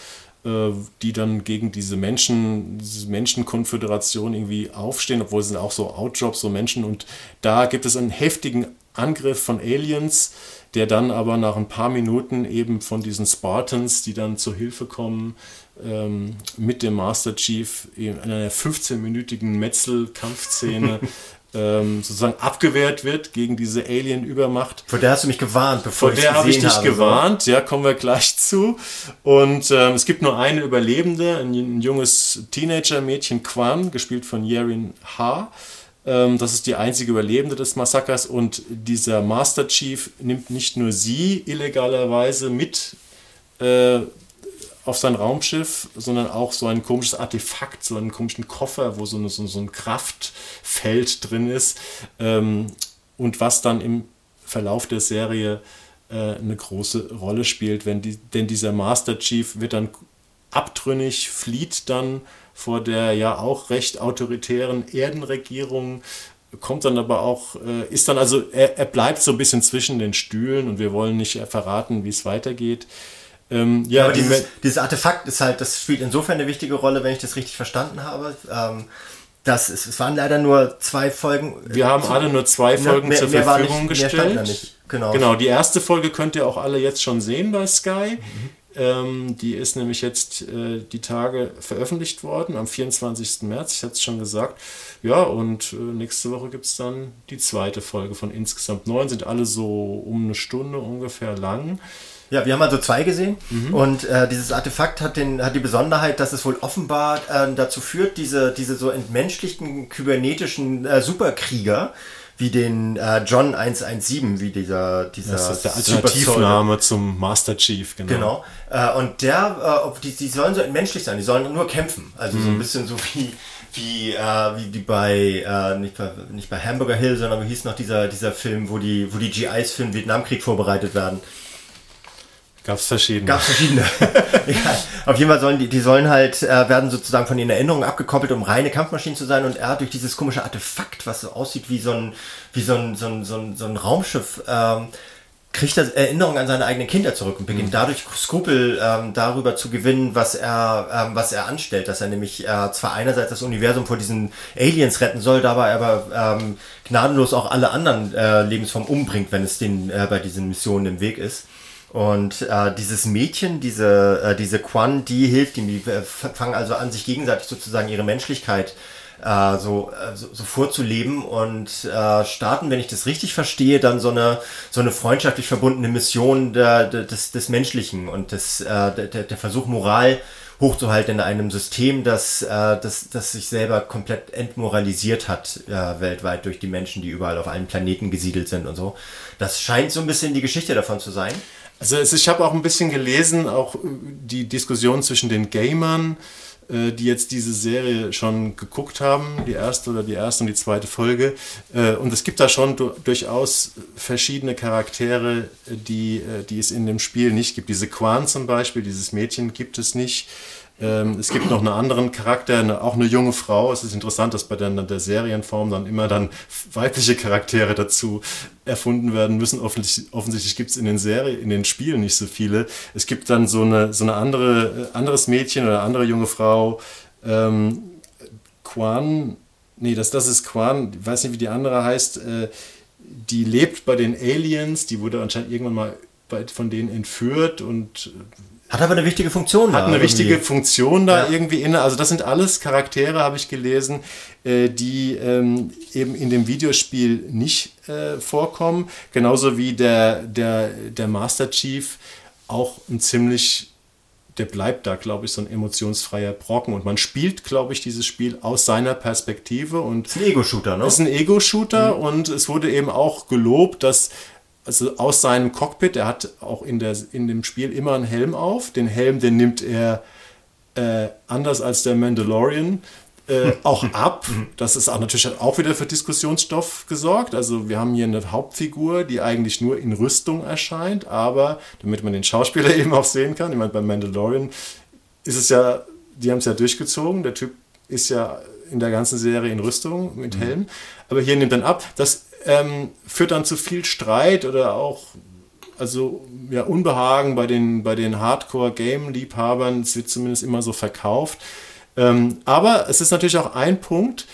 äh, die dann gegen diese Menschen, diese Menschenkonföderation irgendwie aufstehen, obwohl sie sind auch so Outjobs, so Menschen. Und da gibt es einen heftigen Angriff von Aliens, der dann aber nach ein paar Minuten eben von diesen Spartans, die dann zur Hilfe kommen, ähm, mit dem Master Chief in einer 15-minütigen Metzel-Kampfszene ähm, sozusagen abgewehrt wird gegen diese Alien-Übermacht. Vor der hast du mich gewarnt, bevor ich Vor der habe ich dich habe, gewarnt, so. ja, kommen wir gleich zu. Und ähm, es gibt nur eine Überlebende, ein, ein junges Teenager-Mädchen, Quan, gespielt von Yerin Ha das ist die einzige Überlebende des Massakers und dieser Master Chief nimmt nicht nur sie illegalerweise mit äh, auf sein Raumschiff, sondern auch so ein komisches Artefakt, so einen komischen Koffer, wo so, eine, so, so ein Kraftfeld drin ist ähm, und was dann im Verlauf der Serie äh, eine große Rolle spielt, wenn die, denn dieser Master Chief wird dann abtrünnig, flieht dann vor der ja auch recht autoritären Erdenregierung, kommt dann aber auch, äh, ist dann also, er, er bleibt so ein bisschen zwischen den Stühlen und wir wollen nicht verraten, wie es weitergeht. Ähm, ja, aber die dieses, dieses Artefakt ist halt, das spielt insofern eine wichtige Rolle, wenn ich das richtig verstanden habe. Ähm, das ist, es waren leider nur zwei Folgen. wir haben alle nur zwei Folgen mehr- zur mehr Verfügung nicht- gestellt. Genau. genau, die erste Folge könnt ihr auch alle jetzt schon sehen bei Sky. Ähm, die ist nämlich jetzt äh, die Tage veröffentlicht worden, am 24. März, ich hatte es schon gesagt. Ja, und äh, nächste Woche gibt es dann die zweite Folge von insgesamt neun, sind alle so um eine Stunde ungefähr lang. Ja, wir haben also zwei gesehen Mhm. und äh, dieses Artefakt hat, den, hat die Besonderheit, dass es wohl offenbar äh, dazu führt, diese, diese so entmenschlichten kybernetischen äh, Superkrieger wie den äh, John 117, wie dieser, dieser Das ist der Alternativname zum Master Chief, genau. Genau. Äh, und der, äh, die, die sollen so menschlich sein, die sollen nur kämpfen. Also Mhm. so ein bisschen so wie, wie, äh, wie die bei, äh, nicht bei, nicht bei Hamburger Hill, sondern wie hieß noch dieser, dieser Film, wo die, wo die GIs für den Vietnamkrieg vorbereitet werden. Gab es verschiedene. Gab verschiedene. ja, auf jeden Fall sollen die, die sollen halt, äh, werden sozusagen von den Erinnerungen abgekoppelt, um reine Kampfmaschinen zu sein und er durch dieses komische Artefakt, was so aussieht wie so ein, wie so ein, so ein, so ein, so ein Raumschiff, ähm, kriegt er Erinnerungen an seine eigenen Kinder zurück und beginnt dadurch Skrupel ähm, darüber zu gewinnen, was er, ähm, was er anstellt, dass er nämlich äh, zwar einerseits das Universum vor diesen Aliens retten soll, dabei aber ähm, gnadenlos auch alle anderen äh, Lebensformen umbringt, wenn es den äh, bei diesen Missionen im Weg ist. Und äh, dieses Mädchen, diese, äh, diese Quan, die hilft ihm, die äh, fangen also an, sich gegenseitig sozusagen ihre Menschlichkeit äh, so, äh, so, so vorzuleben und äh, starten, wenn ich das richtig verstehe, dann so eine, so eine freundschaftlich verbundene Mission der, der, des, des Menschlichen und des, äh, der, der Versuch, Moral hochzuhalten in einem System, das, äh, das, das sich selber komplett entmoralisiert hat äh, weltweit durch die Menschen, die überall auf allen Planeten gesiedelt sind und so. Das scheint so ein bisschen die Geschichte davon zu sein. Also es, ich habe auch ein bisschen gelesen, auch äh, die Diskussion zwischen den Gamern, äh, die jetzt diese Serie schon geguckt haben, die erste oder die erste und die zweite Folge. Äh, Und es gibt da schon du durchaus verschiedene Charaktere, äh, die, äh, die es in dem Spiel nicht gibt. Diese Quan zum Beispiel, dieses Mädchen gibt es nicht. Ähm, es gibt noch einen anderen Charakter, eine, auch eine junge Frau. Es ist interessant, dass bei der, der Serienform dann immer dann weibliche Charaktere dazu erfunden werden müssen. Offensichtlich, offensichtlich gibt es in den Serien, in den Spielen nicht so viele. Es gibt dann so eine, so eine andere, äh, anderes Mädchen oder andere junge Frau, ähm, Quan, nee, das, das ist Quan, ich weiß nicht, wie die andere heißt, äh, die lebt bei den Aliens, die wurde anscheinend irgendwann mal bei, von denen entführt und Hat aber eine wichtige Funktion. hat da eine irgendwie. wichtige Funktion da Ja. irgendwie inne. Also das sind alles Charaktere, habe ich gelesen, äh, die ähm, eben in dem Videospiel nicht äh, vorkommen. Genauso wie der, der, der Master Chief auch ein ziemlich, der bleibt da, glaube ich, so ein emotionsfreier Brocken. Und man spielt, glaube ich, dieses Spiel aus seiner Perspektive und ist ein Ego-Shooter, ne? ist ein Ego-Shooter und es wurde eben auch gelobt, dass also aus seinem Cockpit, er hat auch in, der, in dem Spiel immer einen Helm auf. Den Helm, den nimmt er äh, anders als der Mandalorian äh, auch ab. Das ist auch natürlich auch wieder für Diskussionsstoff gesorgt. Also wir haben hier eine Hauptfigur, die eigentlich nur in Rüstung erscheint, aber damit man den Schauspieler eben auch sehen kann, ich meine, beim Mandalorian ist es ja, die haben es ja durchgezogen, der Typ ist ja in der ganzen Serie in Rüstung mit Helm, aber hier nimmt dann ab. Das ähm, führt dann zu viel Streit oder auch also ja, Unbehagen bei den, bei den Hardcore-Game-Liebhabern. Es wird zumindest immer so verkauft. Ähm, aber es ist natürlich auch ein Punkt,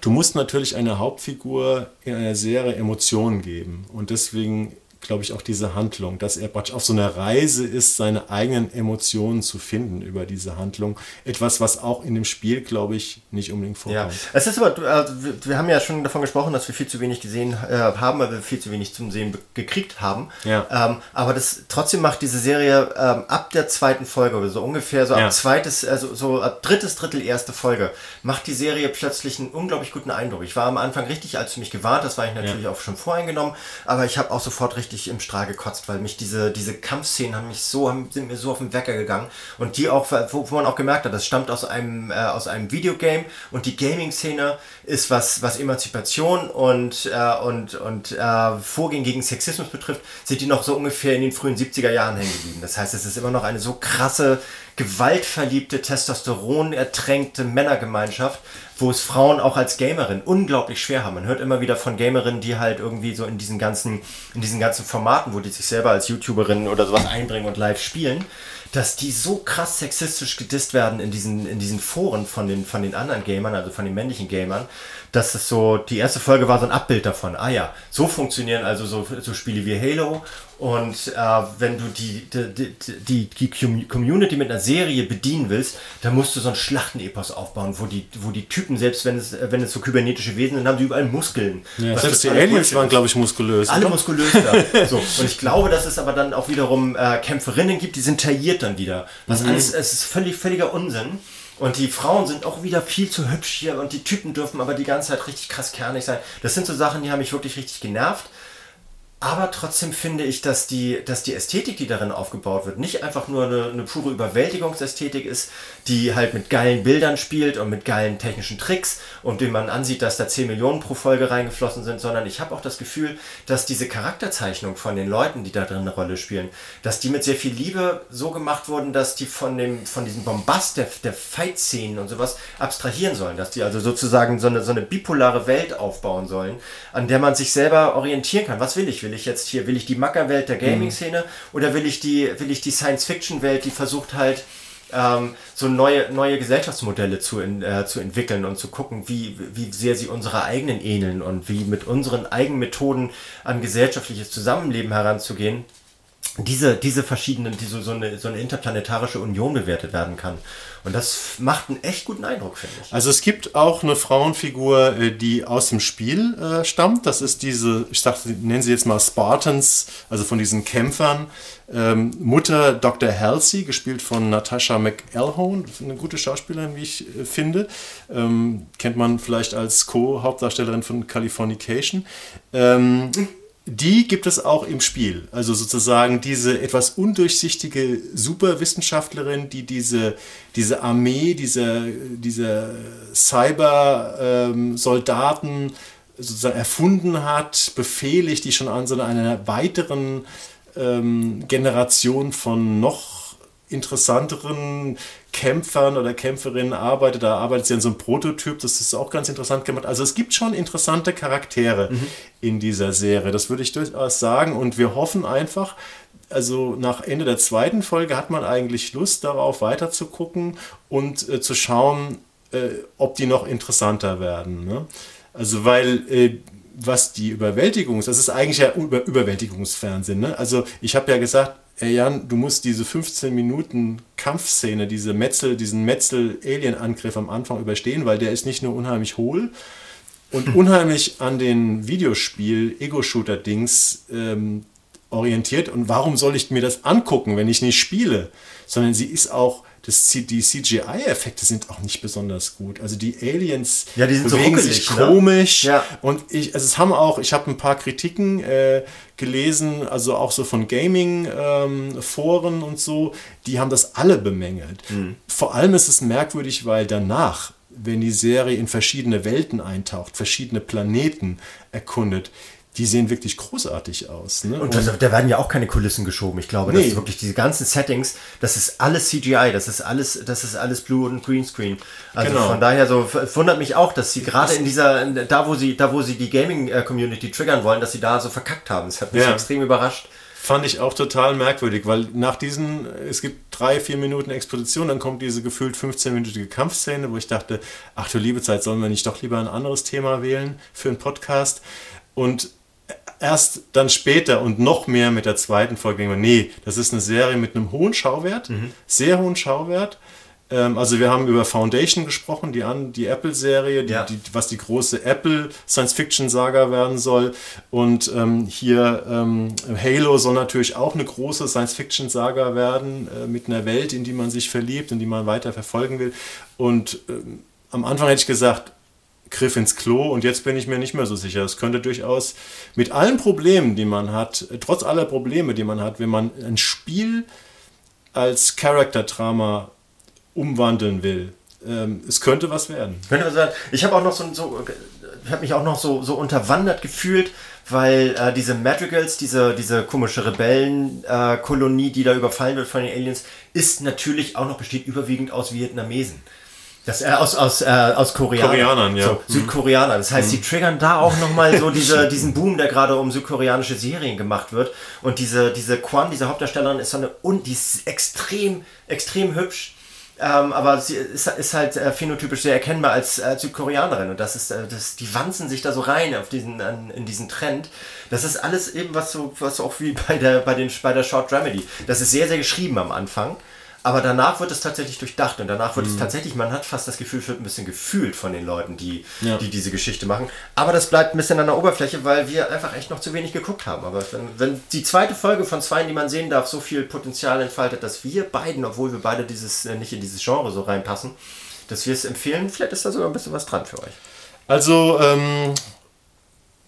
du musst natürlich einer Hauptfigur in einer Serie Emotionen geben. Und deswegen glaube ich auch diese Handlung, dass er praktisch auf so einer Reise ist, seine eigenen Emotionen zu finden über diese Handlung. Etwas, was auch in dem Spiel, glaube ich, nicht unbedingt Ja, vorkommt. es ist aber, äh, wir, haben ja schon davon gesprochen, dass wir viel zu wenig gesehen äh, haben, weil wir viel zu wenig zum Sehen gekriegt haben. Ja. Ähm, aber das trotzdem macht diese Serie ähm, ab der zweiten Folge, oder so ungefähr so Ja. ab zweites, also so ab drittes Drittel erste Folge, macht die Serie plötzlich einen unglaublich guten Eindruck. Ich war am Anfang richtig, als du mich gewarnt hast, war ich natürlich auch schon voreingenommen, aber ich habe auch sofort richtig im Strahl gekotzt, weil mich diese, diese Kampfszenen haben mich so, haben, sind mir so auf den Wecker gegangen. Und die auch, wo, wo man auch gemerkt hat, das stammt aus einem, äh, aus einem Videogame. Und die Gaming-Szene ist was, was Emanzipation und, äh, und, und äh, Vorgehen gegen Sexismus betrifft, sind die noch so ungefähr in den frühen 70er Jahren hängen geblieben. Das heißt, es ist immer noch eine so krasse gewaltverliebte, Testosteron ertränkte Männergemeinschaft, wo es Frauen auch als Gamerin unglaublich schwer haben. Man hört immer wieder von Gamerinnen, die halt irgendwie so in diesen ganzen, in diesen ganzen Formaten, wo die sich selber als YouTuberin oder sowas einbringen und live spielen, dass die so krass sexistisch gedisst werden in diesen, in diesen Foren von den, von den anderen Gamern, also von den männlichen Gamern, dass es so, die erste Folge war so ein Abbild davon. Ah ja, so funktionieren also so, so Spiele wie Halo und äh, wenn du die, die, die, die Community mit einer Serie bedienen willst, dann musst du so ein Schlachtenepos aufbauen, wo die, wo die Typen, selbst wenn es, wenn es so kybernetische Wesen sind, haben die überall Muskeln. Ja, selbst die Aliens waren, glaube ich, muskulös. Alle muskulös da. so. Und ich glaube, dass es aber dann auch wiederum äh, Kämpferinnen gibt, die sind tailliert dann wieder. Was mhm. alles, es ist völlig, völliger Unsinn. Und die Frauen sind auch wieder viel zu hübsch hier und die Typen dürfen aber die ganze Zeit richtig krass kernig sein. Das sind so Sachen, die haben mich wirklich richtig genervt. Aber trotzdem finde ich, dass die, dass die Ästhetik, die darin aufgebaut wird, nicht einfach nur eine, eine, pure Überwältigungsästhetik ist, die halt mit geilen Bildern spielt und mit geilen technischen Tricks und dem man ansieht, dass da 10 Millionen pro Folge reingeflossen sind, sondern ich habe auch das Gefühl, dass diese Charakterzeichnung von den Leuten, die da drin eine Rolle spielen, dass die mit sehr viel Liebe so gemacht wurden, dass die von, dem, von diesem Bombast der, der Fight-Szenen und sowas abstrahieren sollen, dass die also sozusagen so eine, so eine bipolare Welt aufbauen sollen, an der man sich selber orientieren kann. Was will ich? Will ich jetzt hier, will ich die Mackerwelt der Gaming-Szene oder will ich die, will ich die Science-Fiction-Welt, die versucht halt ähm, so neue, neue Gesellschaftsmodelle zu, in, äh, zu entwickeln und zu gucken, wie, wie sehr sie unserer eigenen ähneln und wie mit unseren eigenen Methoden an gesellschaftliches Zusammenleben heranzugehen diese, diese verschiedenen, die so, so, eine, so eine interplanetarische Union bewertet werden kann. Und das macht einen echt guten Eindruck, finde ich. Also es gibt auch eine Frauenfigur, äh, die aus dem Spiel äh, stammt. Das ist diese, ich sag, nennen sie jetzt mal Spartans, also von diesen Kämpfern. Ähm, Mutter Dr. Halsey, gespielt von Natasha McElhone, eine gute Schauspielerin, wie ich äh, finde. Ähm, kennt man vielleicht als Co-Hauptdarstellerin von Californication. Ähm, die gibt es auch im Spiel. Also sozusagen diese etwas undurchsichtige Superwissenschaftlerin, die diese, diese Armee, diese, diese Cyber-Soldaten ähm, sozusagen erfunden hat, befehligt, die schon an so einer weiteren ähm, Generation von noch interessanteren Kämpfern oder Kämpferinnen arbeitet. Da arbeitet sie an so einem Prototyp, das ist auch ganz interessant gemacht. Also es gibt schon interessante Charaktere mhm. in dieser Serie, das würde ich durchaus sagen. Und wir hoffen einfach, also nach Ende der zweiten Folge hat man eigentlich Lust darauf weiter zu gucken und äh, zu schauen, äh, ob die noch interessanter werden. Ne? Also weil äh, was die Überwältigungs, das ist eigentlich ja Über Überwältigungsfernsehen. Ne? Also ich habe ja gesagt, ey Jan, du musst diese 15 Minuten Kampfszene, diese Metzel, diesen Metzel-Alien-Angriff am Anfang überstehen, weil der ist nicht nur unheimlich hohl und unheimlich an den Videospiel-Ego-Shooter-Dings ähm, orientiert. Und warum soll ich mir das angucken, wenn ich nicht spiele? Sondern sie ist auch das, die CGI-Effekte sind auch nicht besonders gut. Also die Aliens ja, die bewegen so sich ne? komisch. Ne? Ja. Und ich, also es haben auch, ich habe ein paar Kritiken äh, gelesen, also auch so von Gaming-Foren ähm, und so, die haben das alle bemängelt. Mhm. Vor allem ist es merkwürdig, weil danach wenn die Serie in verschiedene Welten eintaucht, verschiedene Planeten erkundet, die sehen wirklich großartig aus. Ne? Und, und da werden ja auch keine Kulissen geschoben. Ich glaube, nee. das ist wirklich diese ganzen Settings, das ist alles CGI, das ist alles, das ist alles Blue und Greenscreen. Also genau. von daher so wundert mich auch, dass sie gerade in dieser, da wo sie, da wo sie die Gaming-Community triggern wollen, dass sie da so verkackt haben. Das hat mich ja. extrem überrascht. Fand ich auch total merkwürdig, weil nach diesen, es gibt drei, vier Minuten Exposition, dann kommt diese gefühlt 15-minütige Kampfszene, wo ich dachte, ach du liebe Zeit, sollen wir nicht doch lieber ein anderes Thema wählen für einen Podcast? Und erst dann später und noch mehr mit der zweiten Folge denken wir, nee, das ist eine Serie mit einem hohen Schauwert, mhm. sehr hohen Schauwert. Ähm, also wir haben über Foundation gesprochen, die, die Apple-Serie, ja. was die große Apple Science-Fiction-Saga werden soll. Und ähm, hier ähm, Halo soll natürlich auch eine große Science-Fiction-Saga werden, äh, mit einer Welt, in die man sich verliebt und die man weiter verfolgen will. Und ähm, am Anfang hätte ich gesagt, Griff ins Klo und jetzt bin ich mir nicht mehr so sicher. Es könnte durchaus mit allen Problemen, die man hat, trotz aller Probleme, die man hat, wenn man ein Spiel als Charakterdrama umwandeln will, ähm, es könnte was werden. Ich habe auch noch so, so habe mich auch noch so, so unterwandert gefühlt, weil äh, diese Madrigals, diese, diese komische Rebellenkolonie, äh, die da überfallen wird von den Aliens, ist natürlich auch noch besteht überwiegend aus Vietnamesen. Das, äh, aus, aus, äh, aus Koreanern. Koreanern, ja. So, mhm. Südkoreanern. Das heißt, mhm. die triggern da auch nochmal so diese, diesen Boom, der gerade um südkoreanische Serien gemacht wird. Und diese, diese Quan, diese Hauptdarstellerin, ist so eine, und die ist extrem, extrem hübsch. Ähm, aber sie ist, ist halt äh, phänotypisch sehr erkennbar als äh, Südkoreanerin und das ist, äh, das, die wanzen sich da so rein auf diesen, an, in diesen Trend. Das ist alles eben was so, was auch wie bei der, bei den, bei der Short Dramedy. Das ist sehr, sehr geschrieben am Anfang. Aber danach wird es tatsächlich durchdacht und danach wird mhm. es tatsächlich, man hat fast das Gefühl, es wird ein bisschen gefühlt von den Leuten, die, ja. die diese Geschichte machen. Aber das bleibt ein bisschen an der Oberfläche, weil wir einfach echt noch zu wenig geguckt haben. Aber wenn, wenn die zweite Folge von zwei, die man sehen darf, so viel Potenzial entfaltet, dass wir beiden, obwohl wir beide dieses äh, nicht in dieses Genre so reinpassen, dass wir es empfehlen, vielleicht ist da sogar ein bisschen was dran für euch. Also, ähm,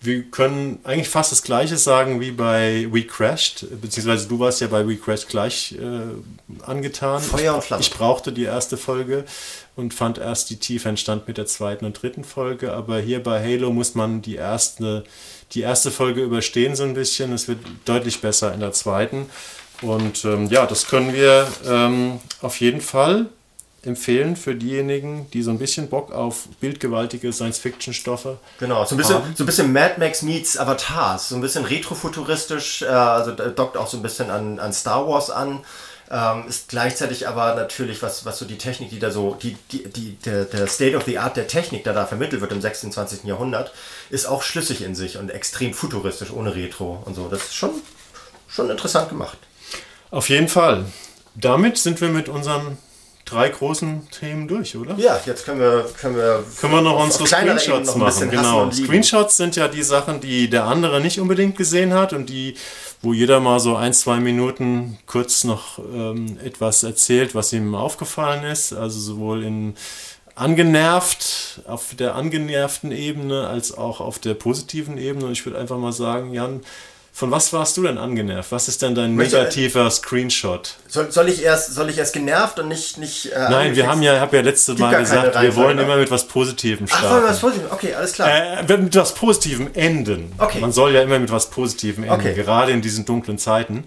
wir können eigentlich fast das Gleiche sagen wie bei We Crashed, beziehungsweise du warst ja bei We Crashed gleich äh, angetan. Feuer und Flamme. Ich brauchte die erste Folge und fand erst die Tiefe entstand mit der zweiten und dritten Folge, aber hier bei Halo muss man die erste, die erste Folge überstehen so ein bisschen. Es wird deutlich besser in der zweiten. Und ähm, ja, das können wir ähm, auf jeden Fall empfehlen für diejenigen, die so ein bisschen Bock auf bildgewaltige Science-Fiction-Stoffe Genau, so ein bisschen, haben. so ein bisschen Mad Max meets Avatars, so ein bisschen retrofuturistisch, äh, also dockt auch so ein bisschen an, an Star Wars an. Ähm, ist gleichzeitig aber natürlich, was, was so die Technik, die da so, die, die, die, der, der State of the Art der Technik, der da vermittelt wird im 26. Jahrhundert, ist auch schlüssig in sich und extrem futuristisch, ohne Retro und so. Das ist schon, schon interessant gemacht. Auf jeden Fall. Damit sind wir mit unseren drei großen Themen durch, oder? Ja, jetzt können wir können wir, können wir noch unsere Screenshots noch machen. Genau. Screenshots sind ja die Sachen, die der andere nicht unbedingt gesehen hat und die, wo jeder mal so ein, zwei Minuten kurz noch ähm, etwas erzählt, was ihm aufgefallen ist. Also sowohl in angenervt, auf der angenervten Ebene als auch auf der positiven Ebene. Und ich würde einfach mal sagen, Jan, von was warst du denn angenervt? Was ist denn dein negativer Screenshot? Soll, soll, ich erst, soll ich erst genervt und nicht. nicht äh, Nein, wir haben ja, habe ja letztes Mal gesagt, wir wollen immer mit was Positivem starten. Ach, wollen wir was Positivem? Okay, alles klar. Äh, mit was Positivem enden. Okay. Man soll ja immer mit was Positivem enden, okay. gerade in diesen dunklen Zeiten.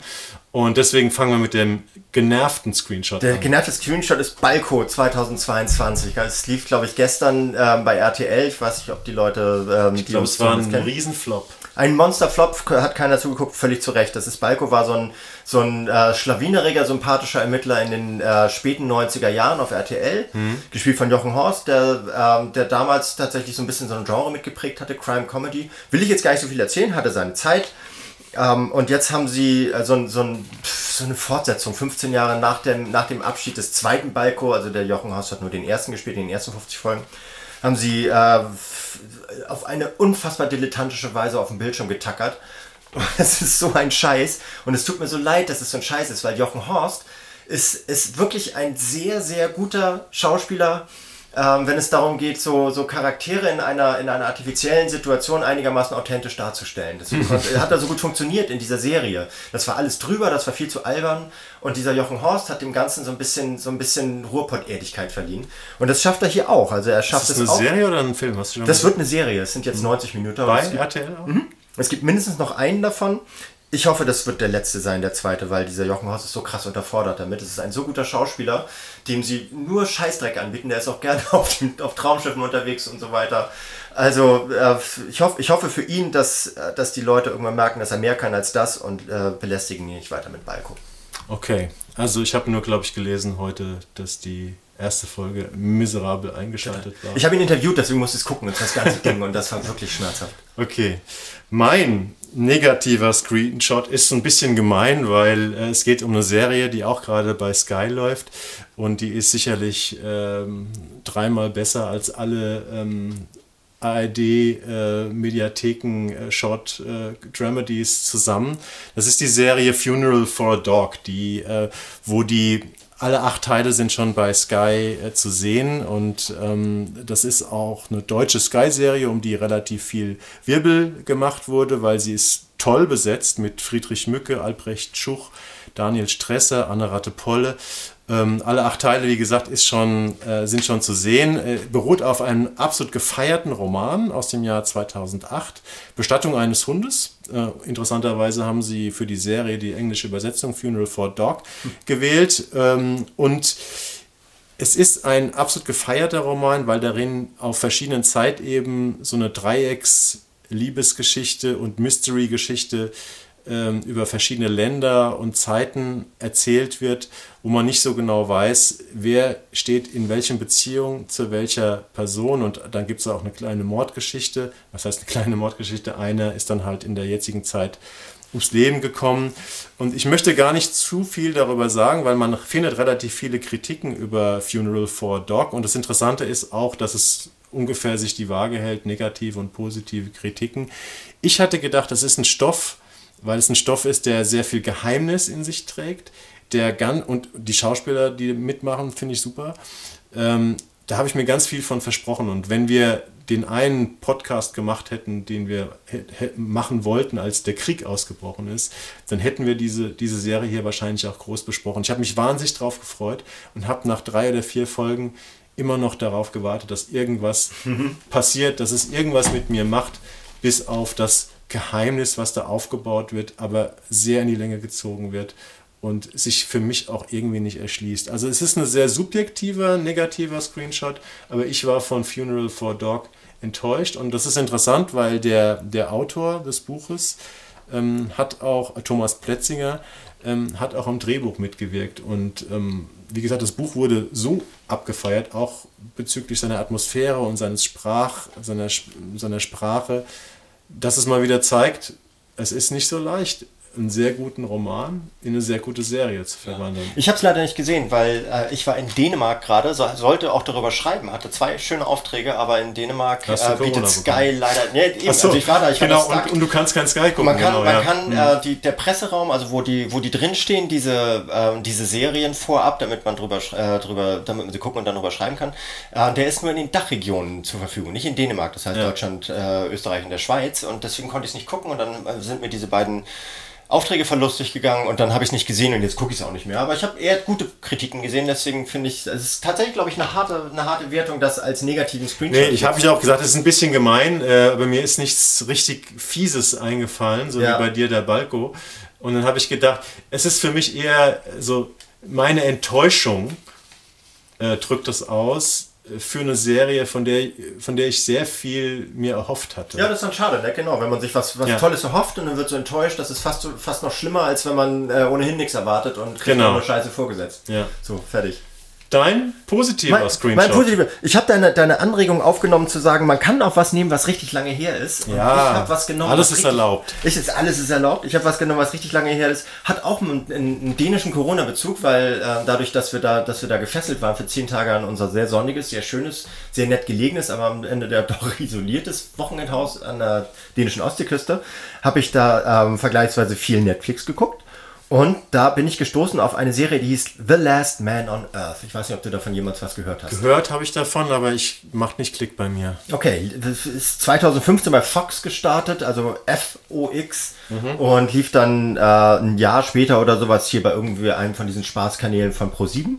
Und deswegen fangen wir mit dem genervten Screenshot Der an. Der genervte Screenshot ist Balko 2022. Es lief, glaube ich, gestern ähm, bei RTL. Ich weiß nicht, ob die Leute. Ähm, ich glaube, es war ein Riesenflop. Ein Monsterflop hat keiner zugeguckt, völlig zu Recht. Das ist Balko, war so ein, so ein äh, schlawineriger, sympathischer Ermittler in den äh, späten 90er Jahren auf RTL, mhm. gespielt von Jochen Horst, der, äh, der damals tatsächlich so ein bisschen so ein Genre mitgeprägt hatte, Crime Comedy. Will ich jetzt gar nicht so viel erzählen, hatte seine Zeit. Ähm, und jetzt haben sie äh, so, so, ein, so, eine Fortsetzung, 15 Jahre nach dem, nach dem Abschied des zweiten Balko, also der Jochen Horst hat nur den ersten gespielt, in den ersten 50 Folgen, haben sie äh, auf eine unfassbar dilettantische Weise auf dem Bildschirm getackert. Es ist so ein Scheiß. Und es tut mir so leid, dass es so ein Scheiß ist, weil Jochen Horst ist, ist wirklich ein sehr, sehr guter Schauspieler ähm, wenn es darum geht, so, so Charaktere in einer, in einer artifiziellen Situation einigermaßen authentisch darzustellen. Das hat da so gut funktioniert in dieser Serie. Das war alles drüber, das war viel zu albern und dieser Jochen Horst hat dem Ganzen so ein bisschen, so ein bisschen Ruhrpott-Erdigkeit verliehen. Und das schafft er hier auch. Also er schafft ist das eine Serie oder ein Film? Das wird eine Serie. Es sind jetzt 90 Minuten. Bei RTL auch? Mhm. Es gibt mindestens noch einen davon. Ich hoffe, das wird der letzte sein, der zweite, weil dieser Jochen Horst ist so krass unterfordert damit. Es ist ein so guter Schauspieler, dem sie nur Scheißdreck anbieten. Der ist auch gerne auf, den, auf Traumschiffen unterwegs und so weiter. Also äh, ich, hoff, ich hoffe für ihn, dass, äh, dass die Leute irgendwann merken, dass er mehr kann als das und äh, belästigen ihn nicht weiter mit Balko. Okay, also ich habe nur, glaube ich, gelesen heute, dass die erste Folge miserabel eingeschaltet war. Ich habe ihn interviewt, deswegen musste ich es gucken und das ganze Ding und das war wirklich schmerzhaft. Okay, mein negativer Screenshot ist so ein bisschen gemein, weil äh, es geht um eine Serie, die auch gerade bei Sky läuft und die ist sicherlich ähm, dreimal besser als alle ähm, ARD-Mediatheken äh, äh, äh, zusammen. Das ist die Serie Funeral for a Dog, die, äh, wo die alle acht Teile sind schon bei Sky äh, zu sehen und ähm, das ist auch eine deutsche Sky-Serie, um die relativ viel Wirbel gemacht wurde, weil sie ist toll besetzt mit Friedrich Mücke, Albrecht Schuch, Daniel Stresser, Anne Ratte-Polle. Ähm, alle acht Teile, wie gesagt, ist schon, äh, sind schon zu sehen. Äh, beruht auf einem absolut gefeierten Roman aus dem Jahr 2008, Bestattung eines Hundes. Äh, interessanterweise haben sie für die Serie die englische Übersetzung Funeral for Dog gewählt. Ähm, und es ist ein absolut gefeierter Roman, weil darin auf verschiedenen Zeitebenen so eine Dreiecks-Liebesgeschichte und Mystery-Geschichte ähm, über verschiedene Länder und Zeiten erzählt wird, wo man nicht so genau weiß, wer steht in welchen Beziehung zu welcher Person. Und dann gibt es auch eine kleine Mordgeschichte. Was heißt eine kleine Mordgeschichte? Einer ist dann halt in der jetzigen Zeit ums Leben gekommen. Und ich möchte gar nicht zu viel darüber sagen, weil man findet relativ viele Kritiken über Funeral for Dog. Und das Interessante ist auch, dass es ungefähr sich die Waage hält, negative und positive Kritiken. Ich hatte gedacht, das ist ein Stoff, weil es ein Stoff ist, der sehr viel Geheimnis in sich trägt. Der ganz, und die Schauspieler, die mitmachen, finde ich super. Ähm, da habe ich mir ganz viel von versprochen. Und wenn wir den einen Podcast gemacht hätten, den wir machen wollten, als der Krieg ausgebrochen ist, dann hätten wir diese, diese Serie hier wahrscheinlich auch groß besprochen. Ich habe mich wahnsinnig drauf gefreut und habe nach drei oder vier Folgen immer noch darauf gewartet, dass irgendwas passiert, dass es irgendwas mit mir macht, bis auf das Geheimnis, was da aufgebaut wird, aber sehr in die Länge gezogen wird und sich für mich auch irgendwie nicht erschließt. Also es ist ein sehr subjektiver, negativer Screenshot, aber ich war von Funeral for Dog enttäuscht und das ist interessant, weil der, der Autor des Buches ähm, hat auch, Thomas Plätzinger, ähm, hat auch am Drehbuch mitgewirkt und ähm, wie gesagt, das Buch wurde so abgefeiert, auch bezüglich seiner Atmosphäre und seines Sprach, seiner, seiner Sprache, dass es mal wieder zeigt, es ist nicht so leicht, einen sehr guten Roman in eine sehr gute Serie zu verwandeln. Ich habe es leider nicht gesehen, weil äh, ich war in Dänemark gerade, so, sollte auch darüber schreiben, hatte zwei schöne Aufträge, aber in Dänemark äh, bietet Sky leider. Nee, eben, so, also ich war da, ich genau, und, und, du kannst kein Sky gucken. Man kann, genau, man ja. kann mhm. äh, die, der Presseraum, also wo die, wo die drinstehen, diese, äh, diese Serien vorab, damit man drüber, äh, drüber, damit man sie gucken und dann drüber schreiben kann, äh, der ist nur in den Dachregionen zur Verfügung, nicht in Dänemark, das heißt ja. Deutschland, Österreich und der Schweiz und deswegen konnte ich es nicht gucken und dann sind mir diese beiden Aufträge verlustig gegangen und dann habe ich es nicht gesehen und jetzt gucke ich es auch nicht mehr. Aber ich habe eher gute Kritiken gesehen, deswegen finde ich, es ist tatsächlich, glaube ich, eine harte, eine harte Wertung, das als negativen Screenshot. Nee, ich habe ja auch gesagt, es ist ein bisschen gemein, äh, aber mir ist nichts richtig Fieses eingefallen, so ja. wie bei dir der Balko. Und dann habe ich gedacht, es ist für mich eher so meine Enttäuschung äh, drückt das aus, für eine Serie, von der, von der ich sehr viel mir erhofft hatte. Ja, das ist dann schade, ne? genau. Wenn man sich was, was ja. Tolles erhofft und dann wird so enttäuscht, das ist fast, fast noch schlimmer, als wenn man äh, ohnehin nichts erwartet und kriegt genau. nur Scheiße vorgesetzt. Ja. So, fertig. Dein positiver mein, Screenshot. Mein positiver. Ich habe deine, deine Anregung aufgenommen zu sagen, man kann auch was nehmen, was richtig lange her ist. Und ja, ich habe was genommen. Alles ist richtig, erlaubt. Ich, ist, alles ist erlaubt. Ich habe was genommen, was richtig lange her ist. Hat auch einen, einen dänischen Corona-Bezug, weil äh, dadurch, dass wir da, dass wir da gefesselt waren für zehn Tage an unser sehr sonniges, sehr schönes, sehr nett gelegenes, aber am Ende der doch isoliertes Wochenendhaus an der dänischen Ostseeküste, habe ich da ähm, vergleichsweise viel Netflix geguckt und da bin ich gestoßen auf eine Serie, die hieß The Last Man on Earth. Ich weiß nicht, ob du davon jemals was gehört hast. Gehört habe ich davon, aber ich macht nicht Klick bei mir. Okay, das ist 2015 bei Fox gestartet, also F-O-X mhm. und lief dann äh, ein Jahr später oder sowas hier bei irgendwie einem von diesen Spaßkanälen von Pro7.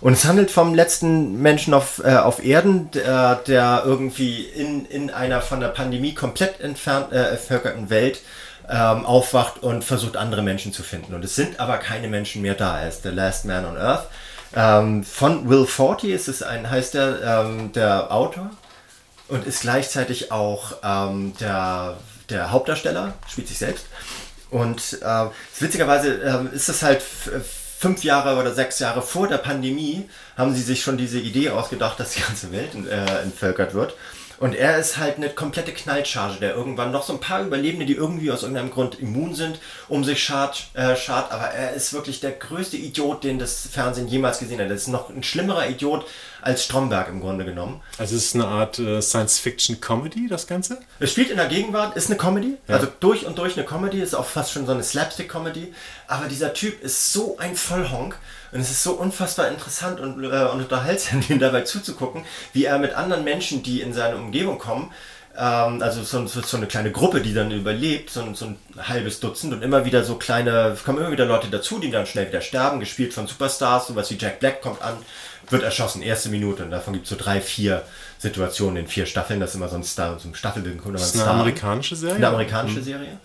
Und es handelt vom letzten Menschen auf, äh, auf Erden, der, der irgendwie in, in einer von der Pandemie komplett entfernt, äh, entvölkerten Welt ähm, aufwacht und versucht, andere Menschen zu finden. Und es sind aber keine Menschen mehr da. Er ist The Last Man on Earth. Ähm, von Will Forty ist es ein, heißt der, ähm, der Autor und ist gleichzeitig auch ähm, der, der Hauptdarsteller, spielt sich selbst. Und äh, witzigerweise äh, ist es halt fünf Jahre oder sechs Jahre vor der Pandemie, haben sie sich schon diese Idee ausgedacht, dass die ganze Welt äh, entvölkert wird. Und er ist halt eine komplette Knallcharge, der irgendwann noch so ein paar Überlebende, die irgendwie aus irgendeinem Grund immun sind, um sich schart, äh, schart. Aber er ist wirklich der größte Idiot, den das Fernsehen jemals gesehen hat. Er ist noch ein schlimmerer Idiot als Stromberg im Grunde genommen. Also es ist eine Art äh, Science-Fiction-Comedy, das Ganze? Es spielt in der Gegenwart, ist eine Comedy. Ja. Also durch und durch eine Comedy, ist auch fast schon so eine Slapstick-Comedy. Aber dieser Typ ist so ein Vollhonk. Und es ist so unfassbar interessant und, äh, und unterhaltsam, ihm dabei zuzugucken, wie er mit anderen Menschen, die in seine Umgebung kommen, ähm, also so, so, eine kleine Gruppe, die dann überlebt, so, so, ein halbes Dutzend und immer wieder so kleine, kommen immer wieder Leute dazu, die dann schnell wieder sterben, gespielt von Superstars, sowas wie Jack Black kommt an, wird erschossen, erste Minute und davon gibt es so drei, vier Situationen in vier Staffeln, das ist immer so ein Star, so ein Staffelbild. Das ist eine Star. amerikanische Serie? Eine amerikanische mhm. Serie.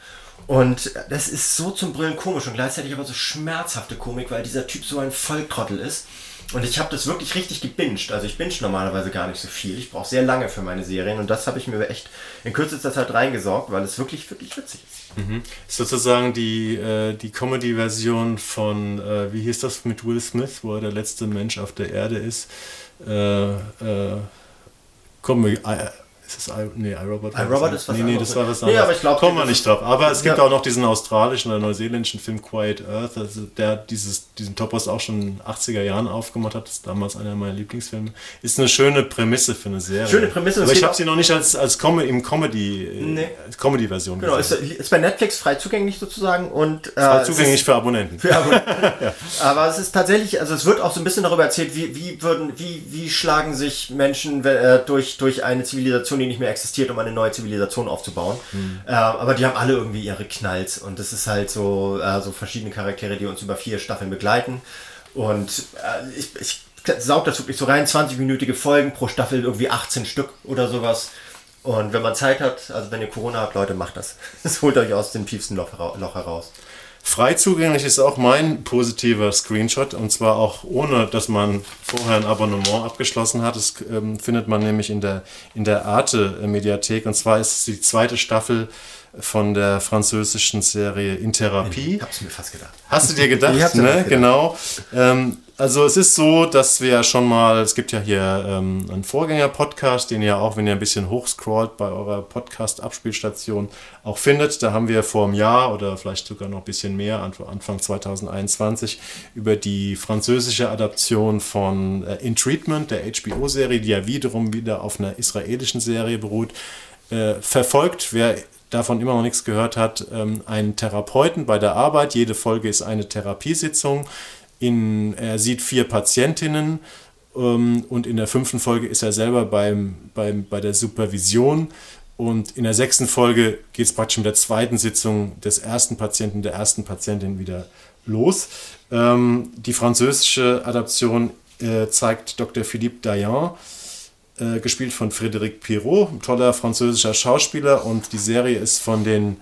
Und das ist so zum Brillen komisch und gleichzeitig aber so schmerzhafte Komik, weil dieser Typ so ein Volltrottel ist. Und ich habe das wirklich richtig gebinged. Also ich binge normalerweise gar nicht so viel. Ich brauche sehr lange für meine Serien und das habe ich mir echt in kürzester Zeit reingesorgt, weil es wirklich, wirklich witzig ist. Mhm. Ist sozusagen die, äh, die Comedy-Version von, äh, wie hieß das mit Will Smith, wo er der letzte Mensch auf der Erde ist. Äh, äh, Comedy, ist das I, nee, iRobot? iRobot ist was Nee, nee, das war was anderes. Nee, aber ich glaube, kommen wir nicht drauf. Aber es gibt ja. auch noch diesen australischen oder neuseeländischen Film Quiet Earth, also der dieses, diesen Topos auch schon in den 80er Jahren aufgemacht hat. Das ist damals einer meiner Lieblingsfilme. Ist eine schöne Prämisse für eine Serie. Schöne Prämisse. Aber ich habe sie noch nicht als, als Com im Comedy, äh, nee. Comedy-Version Genau, ist, ist, bei Netflix frei zugänglich sozusagen und äh, frei zugänglich für Abonnenten. Für Abonnenten. ja. Aber es ist tatsächlich, also es wird auch so ein bisschen darüber erzählt, wie, wie würden, wie, wie schlagen sich Menschen äh, durch, durch eine Zivilisation, die nicht mehr existiert, um eine neue Zivilisation aufzubauen. Mhm. Äh, aber die haben alle irgendwie ihre Knalls und das ist halt so, äh, so verschiedene Charaktere, die uns über vier Staffeln begleiten. Und äh, ich, ich saug das wirklich so rein, 20-minütige Folgen pro Staffel, irgendwie 18 Stück oder sowas. Und wenn man Zeit hat, also wenn ihr Corona habt, Leute, macht das. Das holt euch aus dem tiefsten Loch heraus. Frei zugänglich ist auch mein positiver Screenshot und zwar auch ohne, dass man vorher ein Abonnement abgeschlossen hat. Das ähm, findet man nämlich in der, in der Arte-Mediathek und zwar ist es die zweite Staffel von der französischen Serie In Therapie. Ich hab's mir fast gedacht. Hast du dir gedacht, ne? Gedacht. Genau. Ähm, also es ist so, dass wir schon mal, es gibt ja hier ähm, einen Vorgänger-Podcast, den ihr auch, wenn ihr ein bisschen hochscrollt bei eurer Podcast-Abspielstation auch findet. Da haben wir vor einem Jahr oder vielleicht sogar noch ein bisschen mehr, Anfang 2021, über die französische Adaption von äh, In Treatment, der HBO-Serie, die ja wiederum wieder auf einer israelischen Serie beruht, äh, verfolgt. Wer davon immer noch nichts gehört hat, ähm, einen Therapeuten bei der Arbeit. Jede Folge ist eine Therapiesitzung. In, er sieht vier Patientinnen ähm, und in der fünften Folge ist er selber beim, beim, bei der Supervision. Und in der sechsten Folge geht es praktisch mit der zweiten Sitzung des ersten Patienten, der ersten Patientin wieder los. Ähm, die französische Adaption äh, zeigt Dr. Philippe Dayan, äh, gespielt von Frédéric Pirot, ein toller französischer Schauspieler. Und die Serie ist von den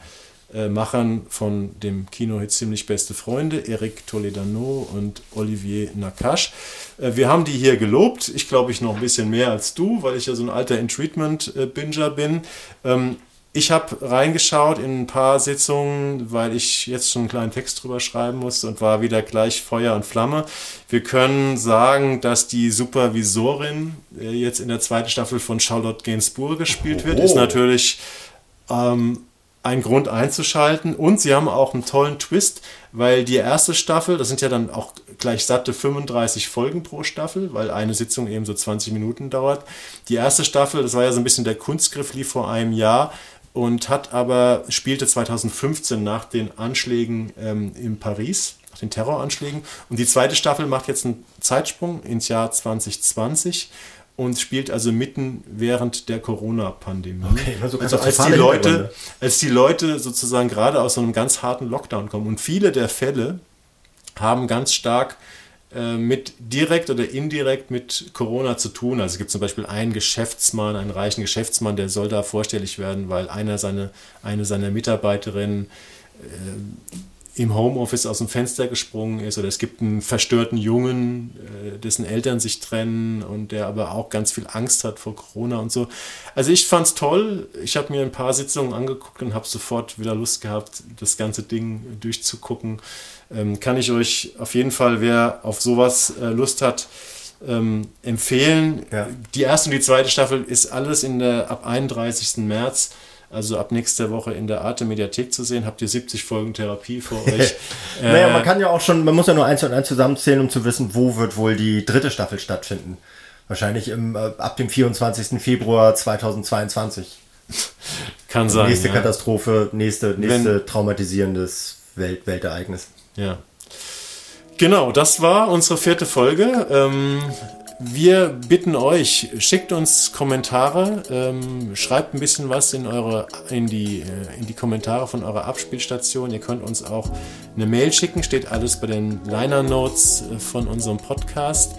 äh, Machern von dem Kinohit Ziemlich Beste Freunde, Eric Toledano und Olivier Nakache. Äh, wir haben die hier gelobt. Ich glaube, ich noch ein bisschen mehr als du, weil ich ja so ein alter In-Treatment-Binger bin. Ähm, ich habe reingeschaut in ein paar Sitzungen, weil ich jetzt schon einen kleinen Text drüber schreiben musste und war wieder gleich Feuer und Flamme. Wir können sagen, dass die Supervisorin äh, jetzt in der zweiten Staffel von Charlotte Gainsbourg gespielt wird. Oh. Ist natürlich ähm, ein Grund einzuschalten. Und sie haben auch einen tollen Twist, weil die erste Staffel, das sind ja dann auch gleich satte 35 Folgen pro Staffel, weil eine Sitzung eben so 20 Minuten dauert. Die erste Staffel, das war ja so ein bisschen der Kunstgriff, lief vor einem Jahr und hat aber, spielte 2015 nach den Anschlägen ähm, in Paris, nach den Terroranschlägen. Und die zweite Staffel macht jetzt einen Zeitsprung ins Jahr 2020 und spielt also mitten während der Corona-Pandemie. Okay, also, also als, die Leute, als die Leute sozusagen gerade aus so einem ganz harten Lockdown kommen. Und viele der Fälle haben ganz stark mit direkt oder indirekt mit Corona zu tun. Also es gibt zum Beispiel einen Geschäftsmann, einen reichen Geschäftsmann, der soll da vorstellig werden, weil einer seine, eine seiner Mitarbeiterinnen äh, im Homeoffice aus dem Fenster gesprungen ist oder es gibt einen verstörten Jungen, äh, dessen Eltern sich trennen und der aber auch ganz viel Angst hat vor Corona und so. Also ich fand es toll. Ich habe mir ein paar Sitzungen angeguckt und habe sofort wieder Lust gehabt, das ganze Ding durchzugucken. Ähm, kann ich euch auf jeden Fall, wer auf sowas äh, Lust hat, ähm, empfehlen. Ja. Die erste und die zweite Staffel ist alles in der ab 31. März also ab nächster Woche in der Arte Mediathek zu sehen. Habt ihr 70 Folgen Therapie vor euch? naja, man kann ja auch schon, man muss ja nur eins und eins zusammenzählen, um zu wissen, wo wird wohl die dritte Staffel stattfinden. Wahrscheinlich im, äh, ab dem 24. Februar 2022. Kann sein. Nächste ja. Katastrophe, nächste, nächste Wenn, traumatisierendes Welt, Weltereignis. Ja. Genau, das war unsere vierte Folge. Ähm, wir bitten euch, schickt uns Kommentare, ähm, schreibt ein bisschen was in eure in die äh, in die Kommentare von eurer Abspielstation. Ihr könnt uns auch eine Mail schicken, steht alles bei den Liner Notes äh, von unserem Podcast.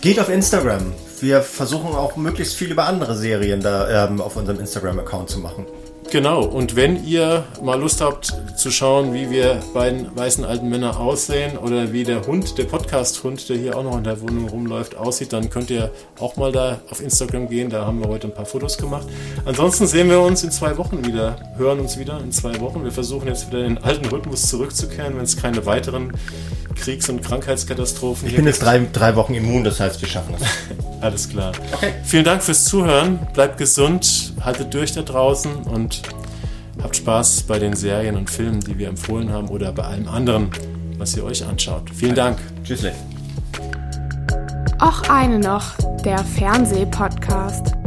Geht auf Instagram. Wir versuchen auch möglichst viel über andere Serien da ähm, auf unserem Instagram-Account zu machen. Genau, und wenn ihr mal Lust habt zu schauen, wie wir beiden weißen alten Männer aussehen oder wie der Hund, der Podcast-Hund, der hier auch noch in der Wohnung rumläuft, aussieht, dann könnt ihr auch mal da auf Instagram gehen. Da haben wir heute ein paar Fotos gemacht. Ansonsten sehen wir uns in zwei Wochen wieder, hören uns wieder in zwei Wochen. Wir versuchen jetzt wieder in den alten Rhythmus zurückzukehren, wenn es keine weiteren Kriegs- und Krankheitskatastrophen gibt. Ich bin jetzt drei, drei Wochen immun, das heißt, wir schaffen es. Alles klar. Okay. Vielen Dank fürs Zuhören. Bleibt gesund, haltet durch da draußen und habt Spaß bei den Serien und Filmen, die wir empfohlen haben oder bei allem anderen, was ihr euch anschaut. Vielen Dank. Tschüssle. Auch eine noch, der Fernsehpodcast.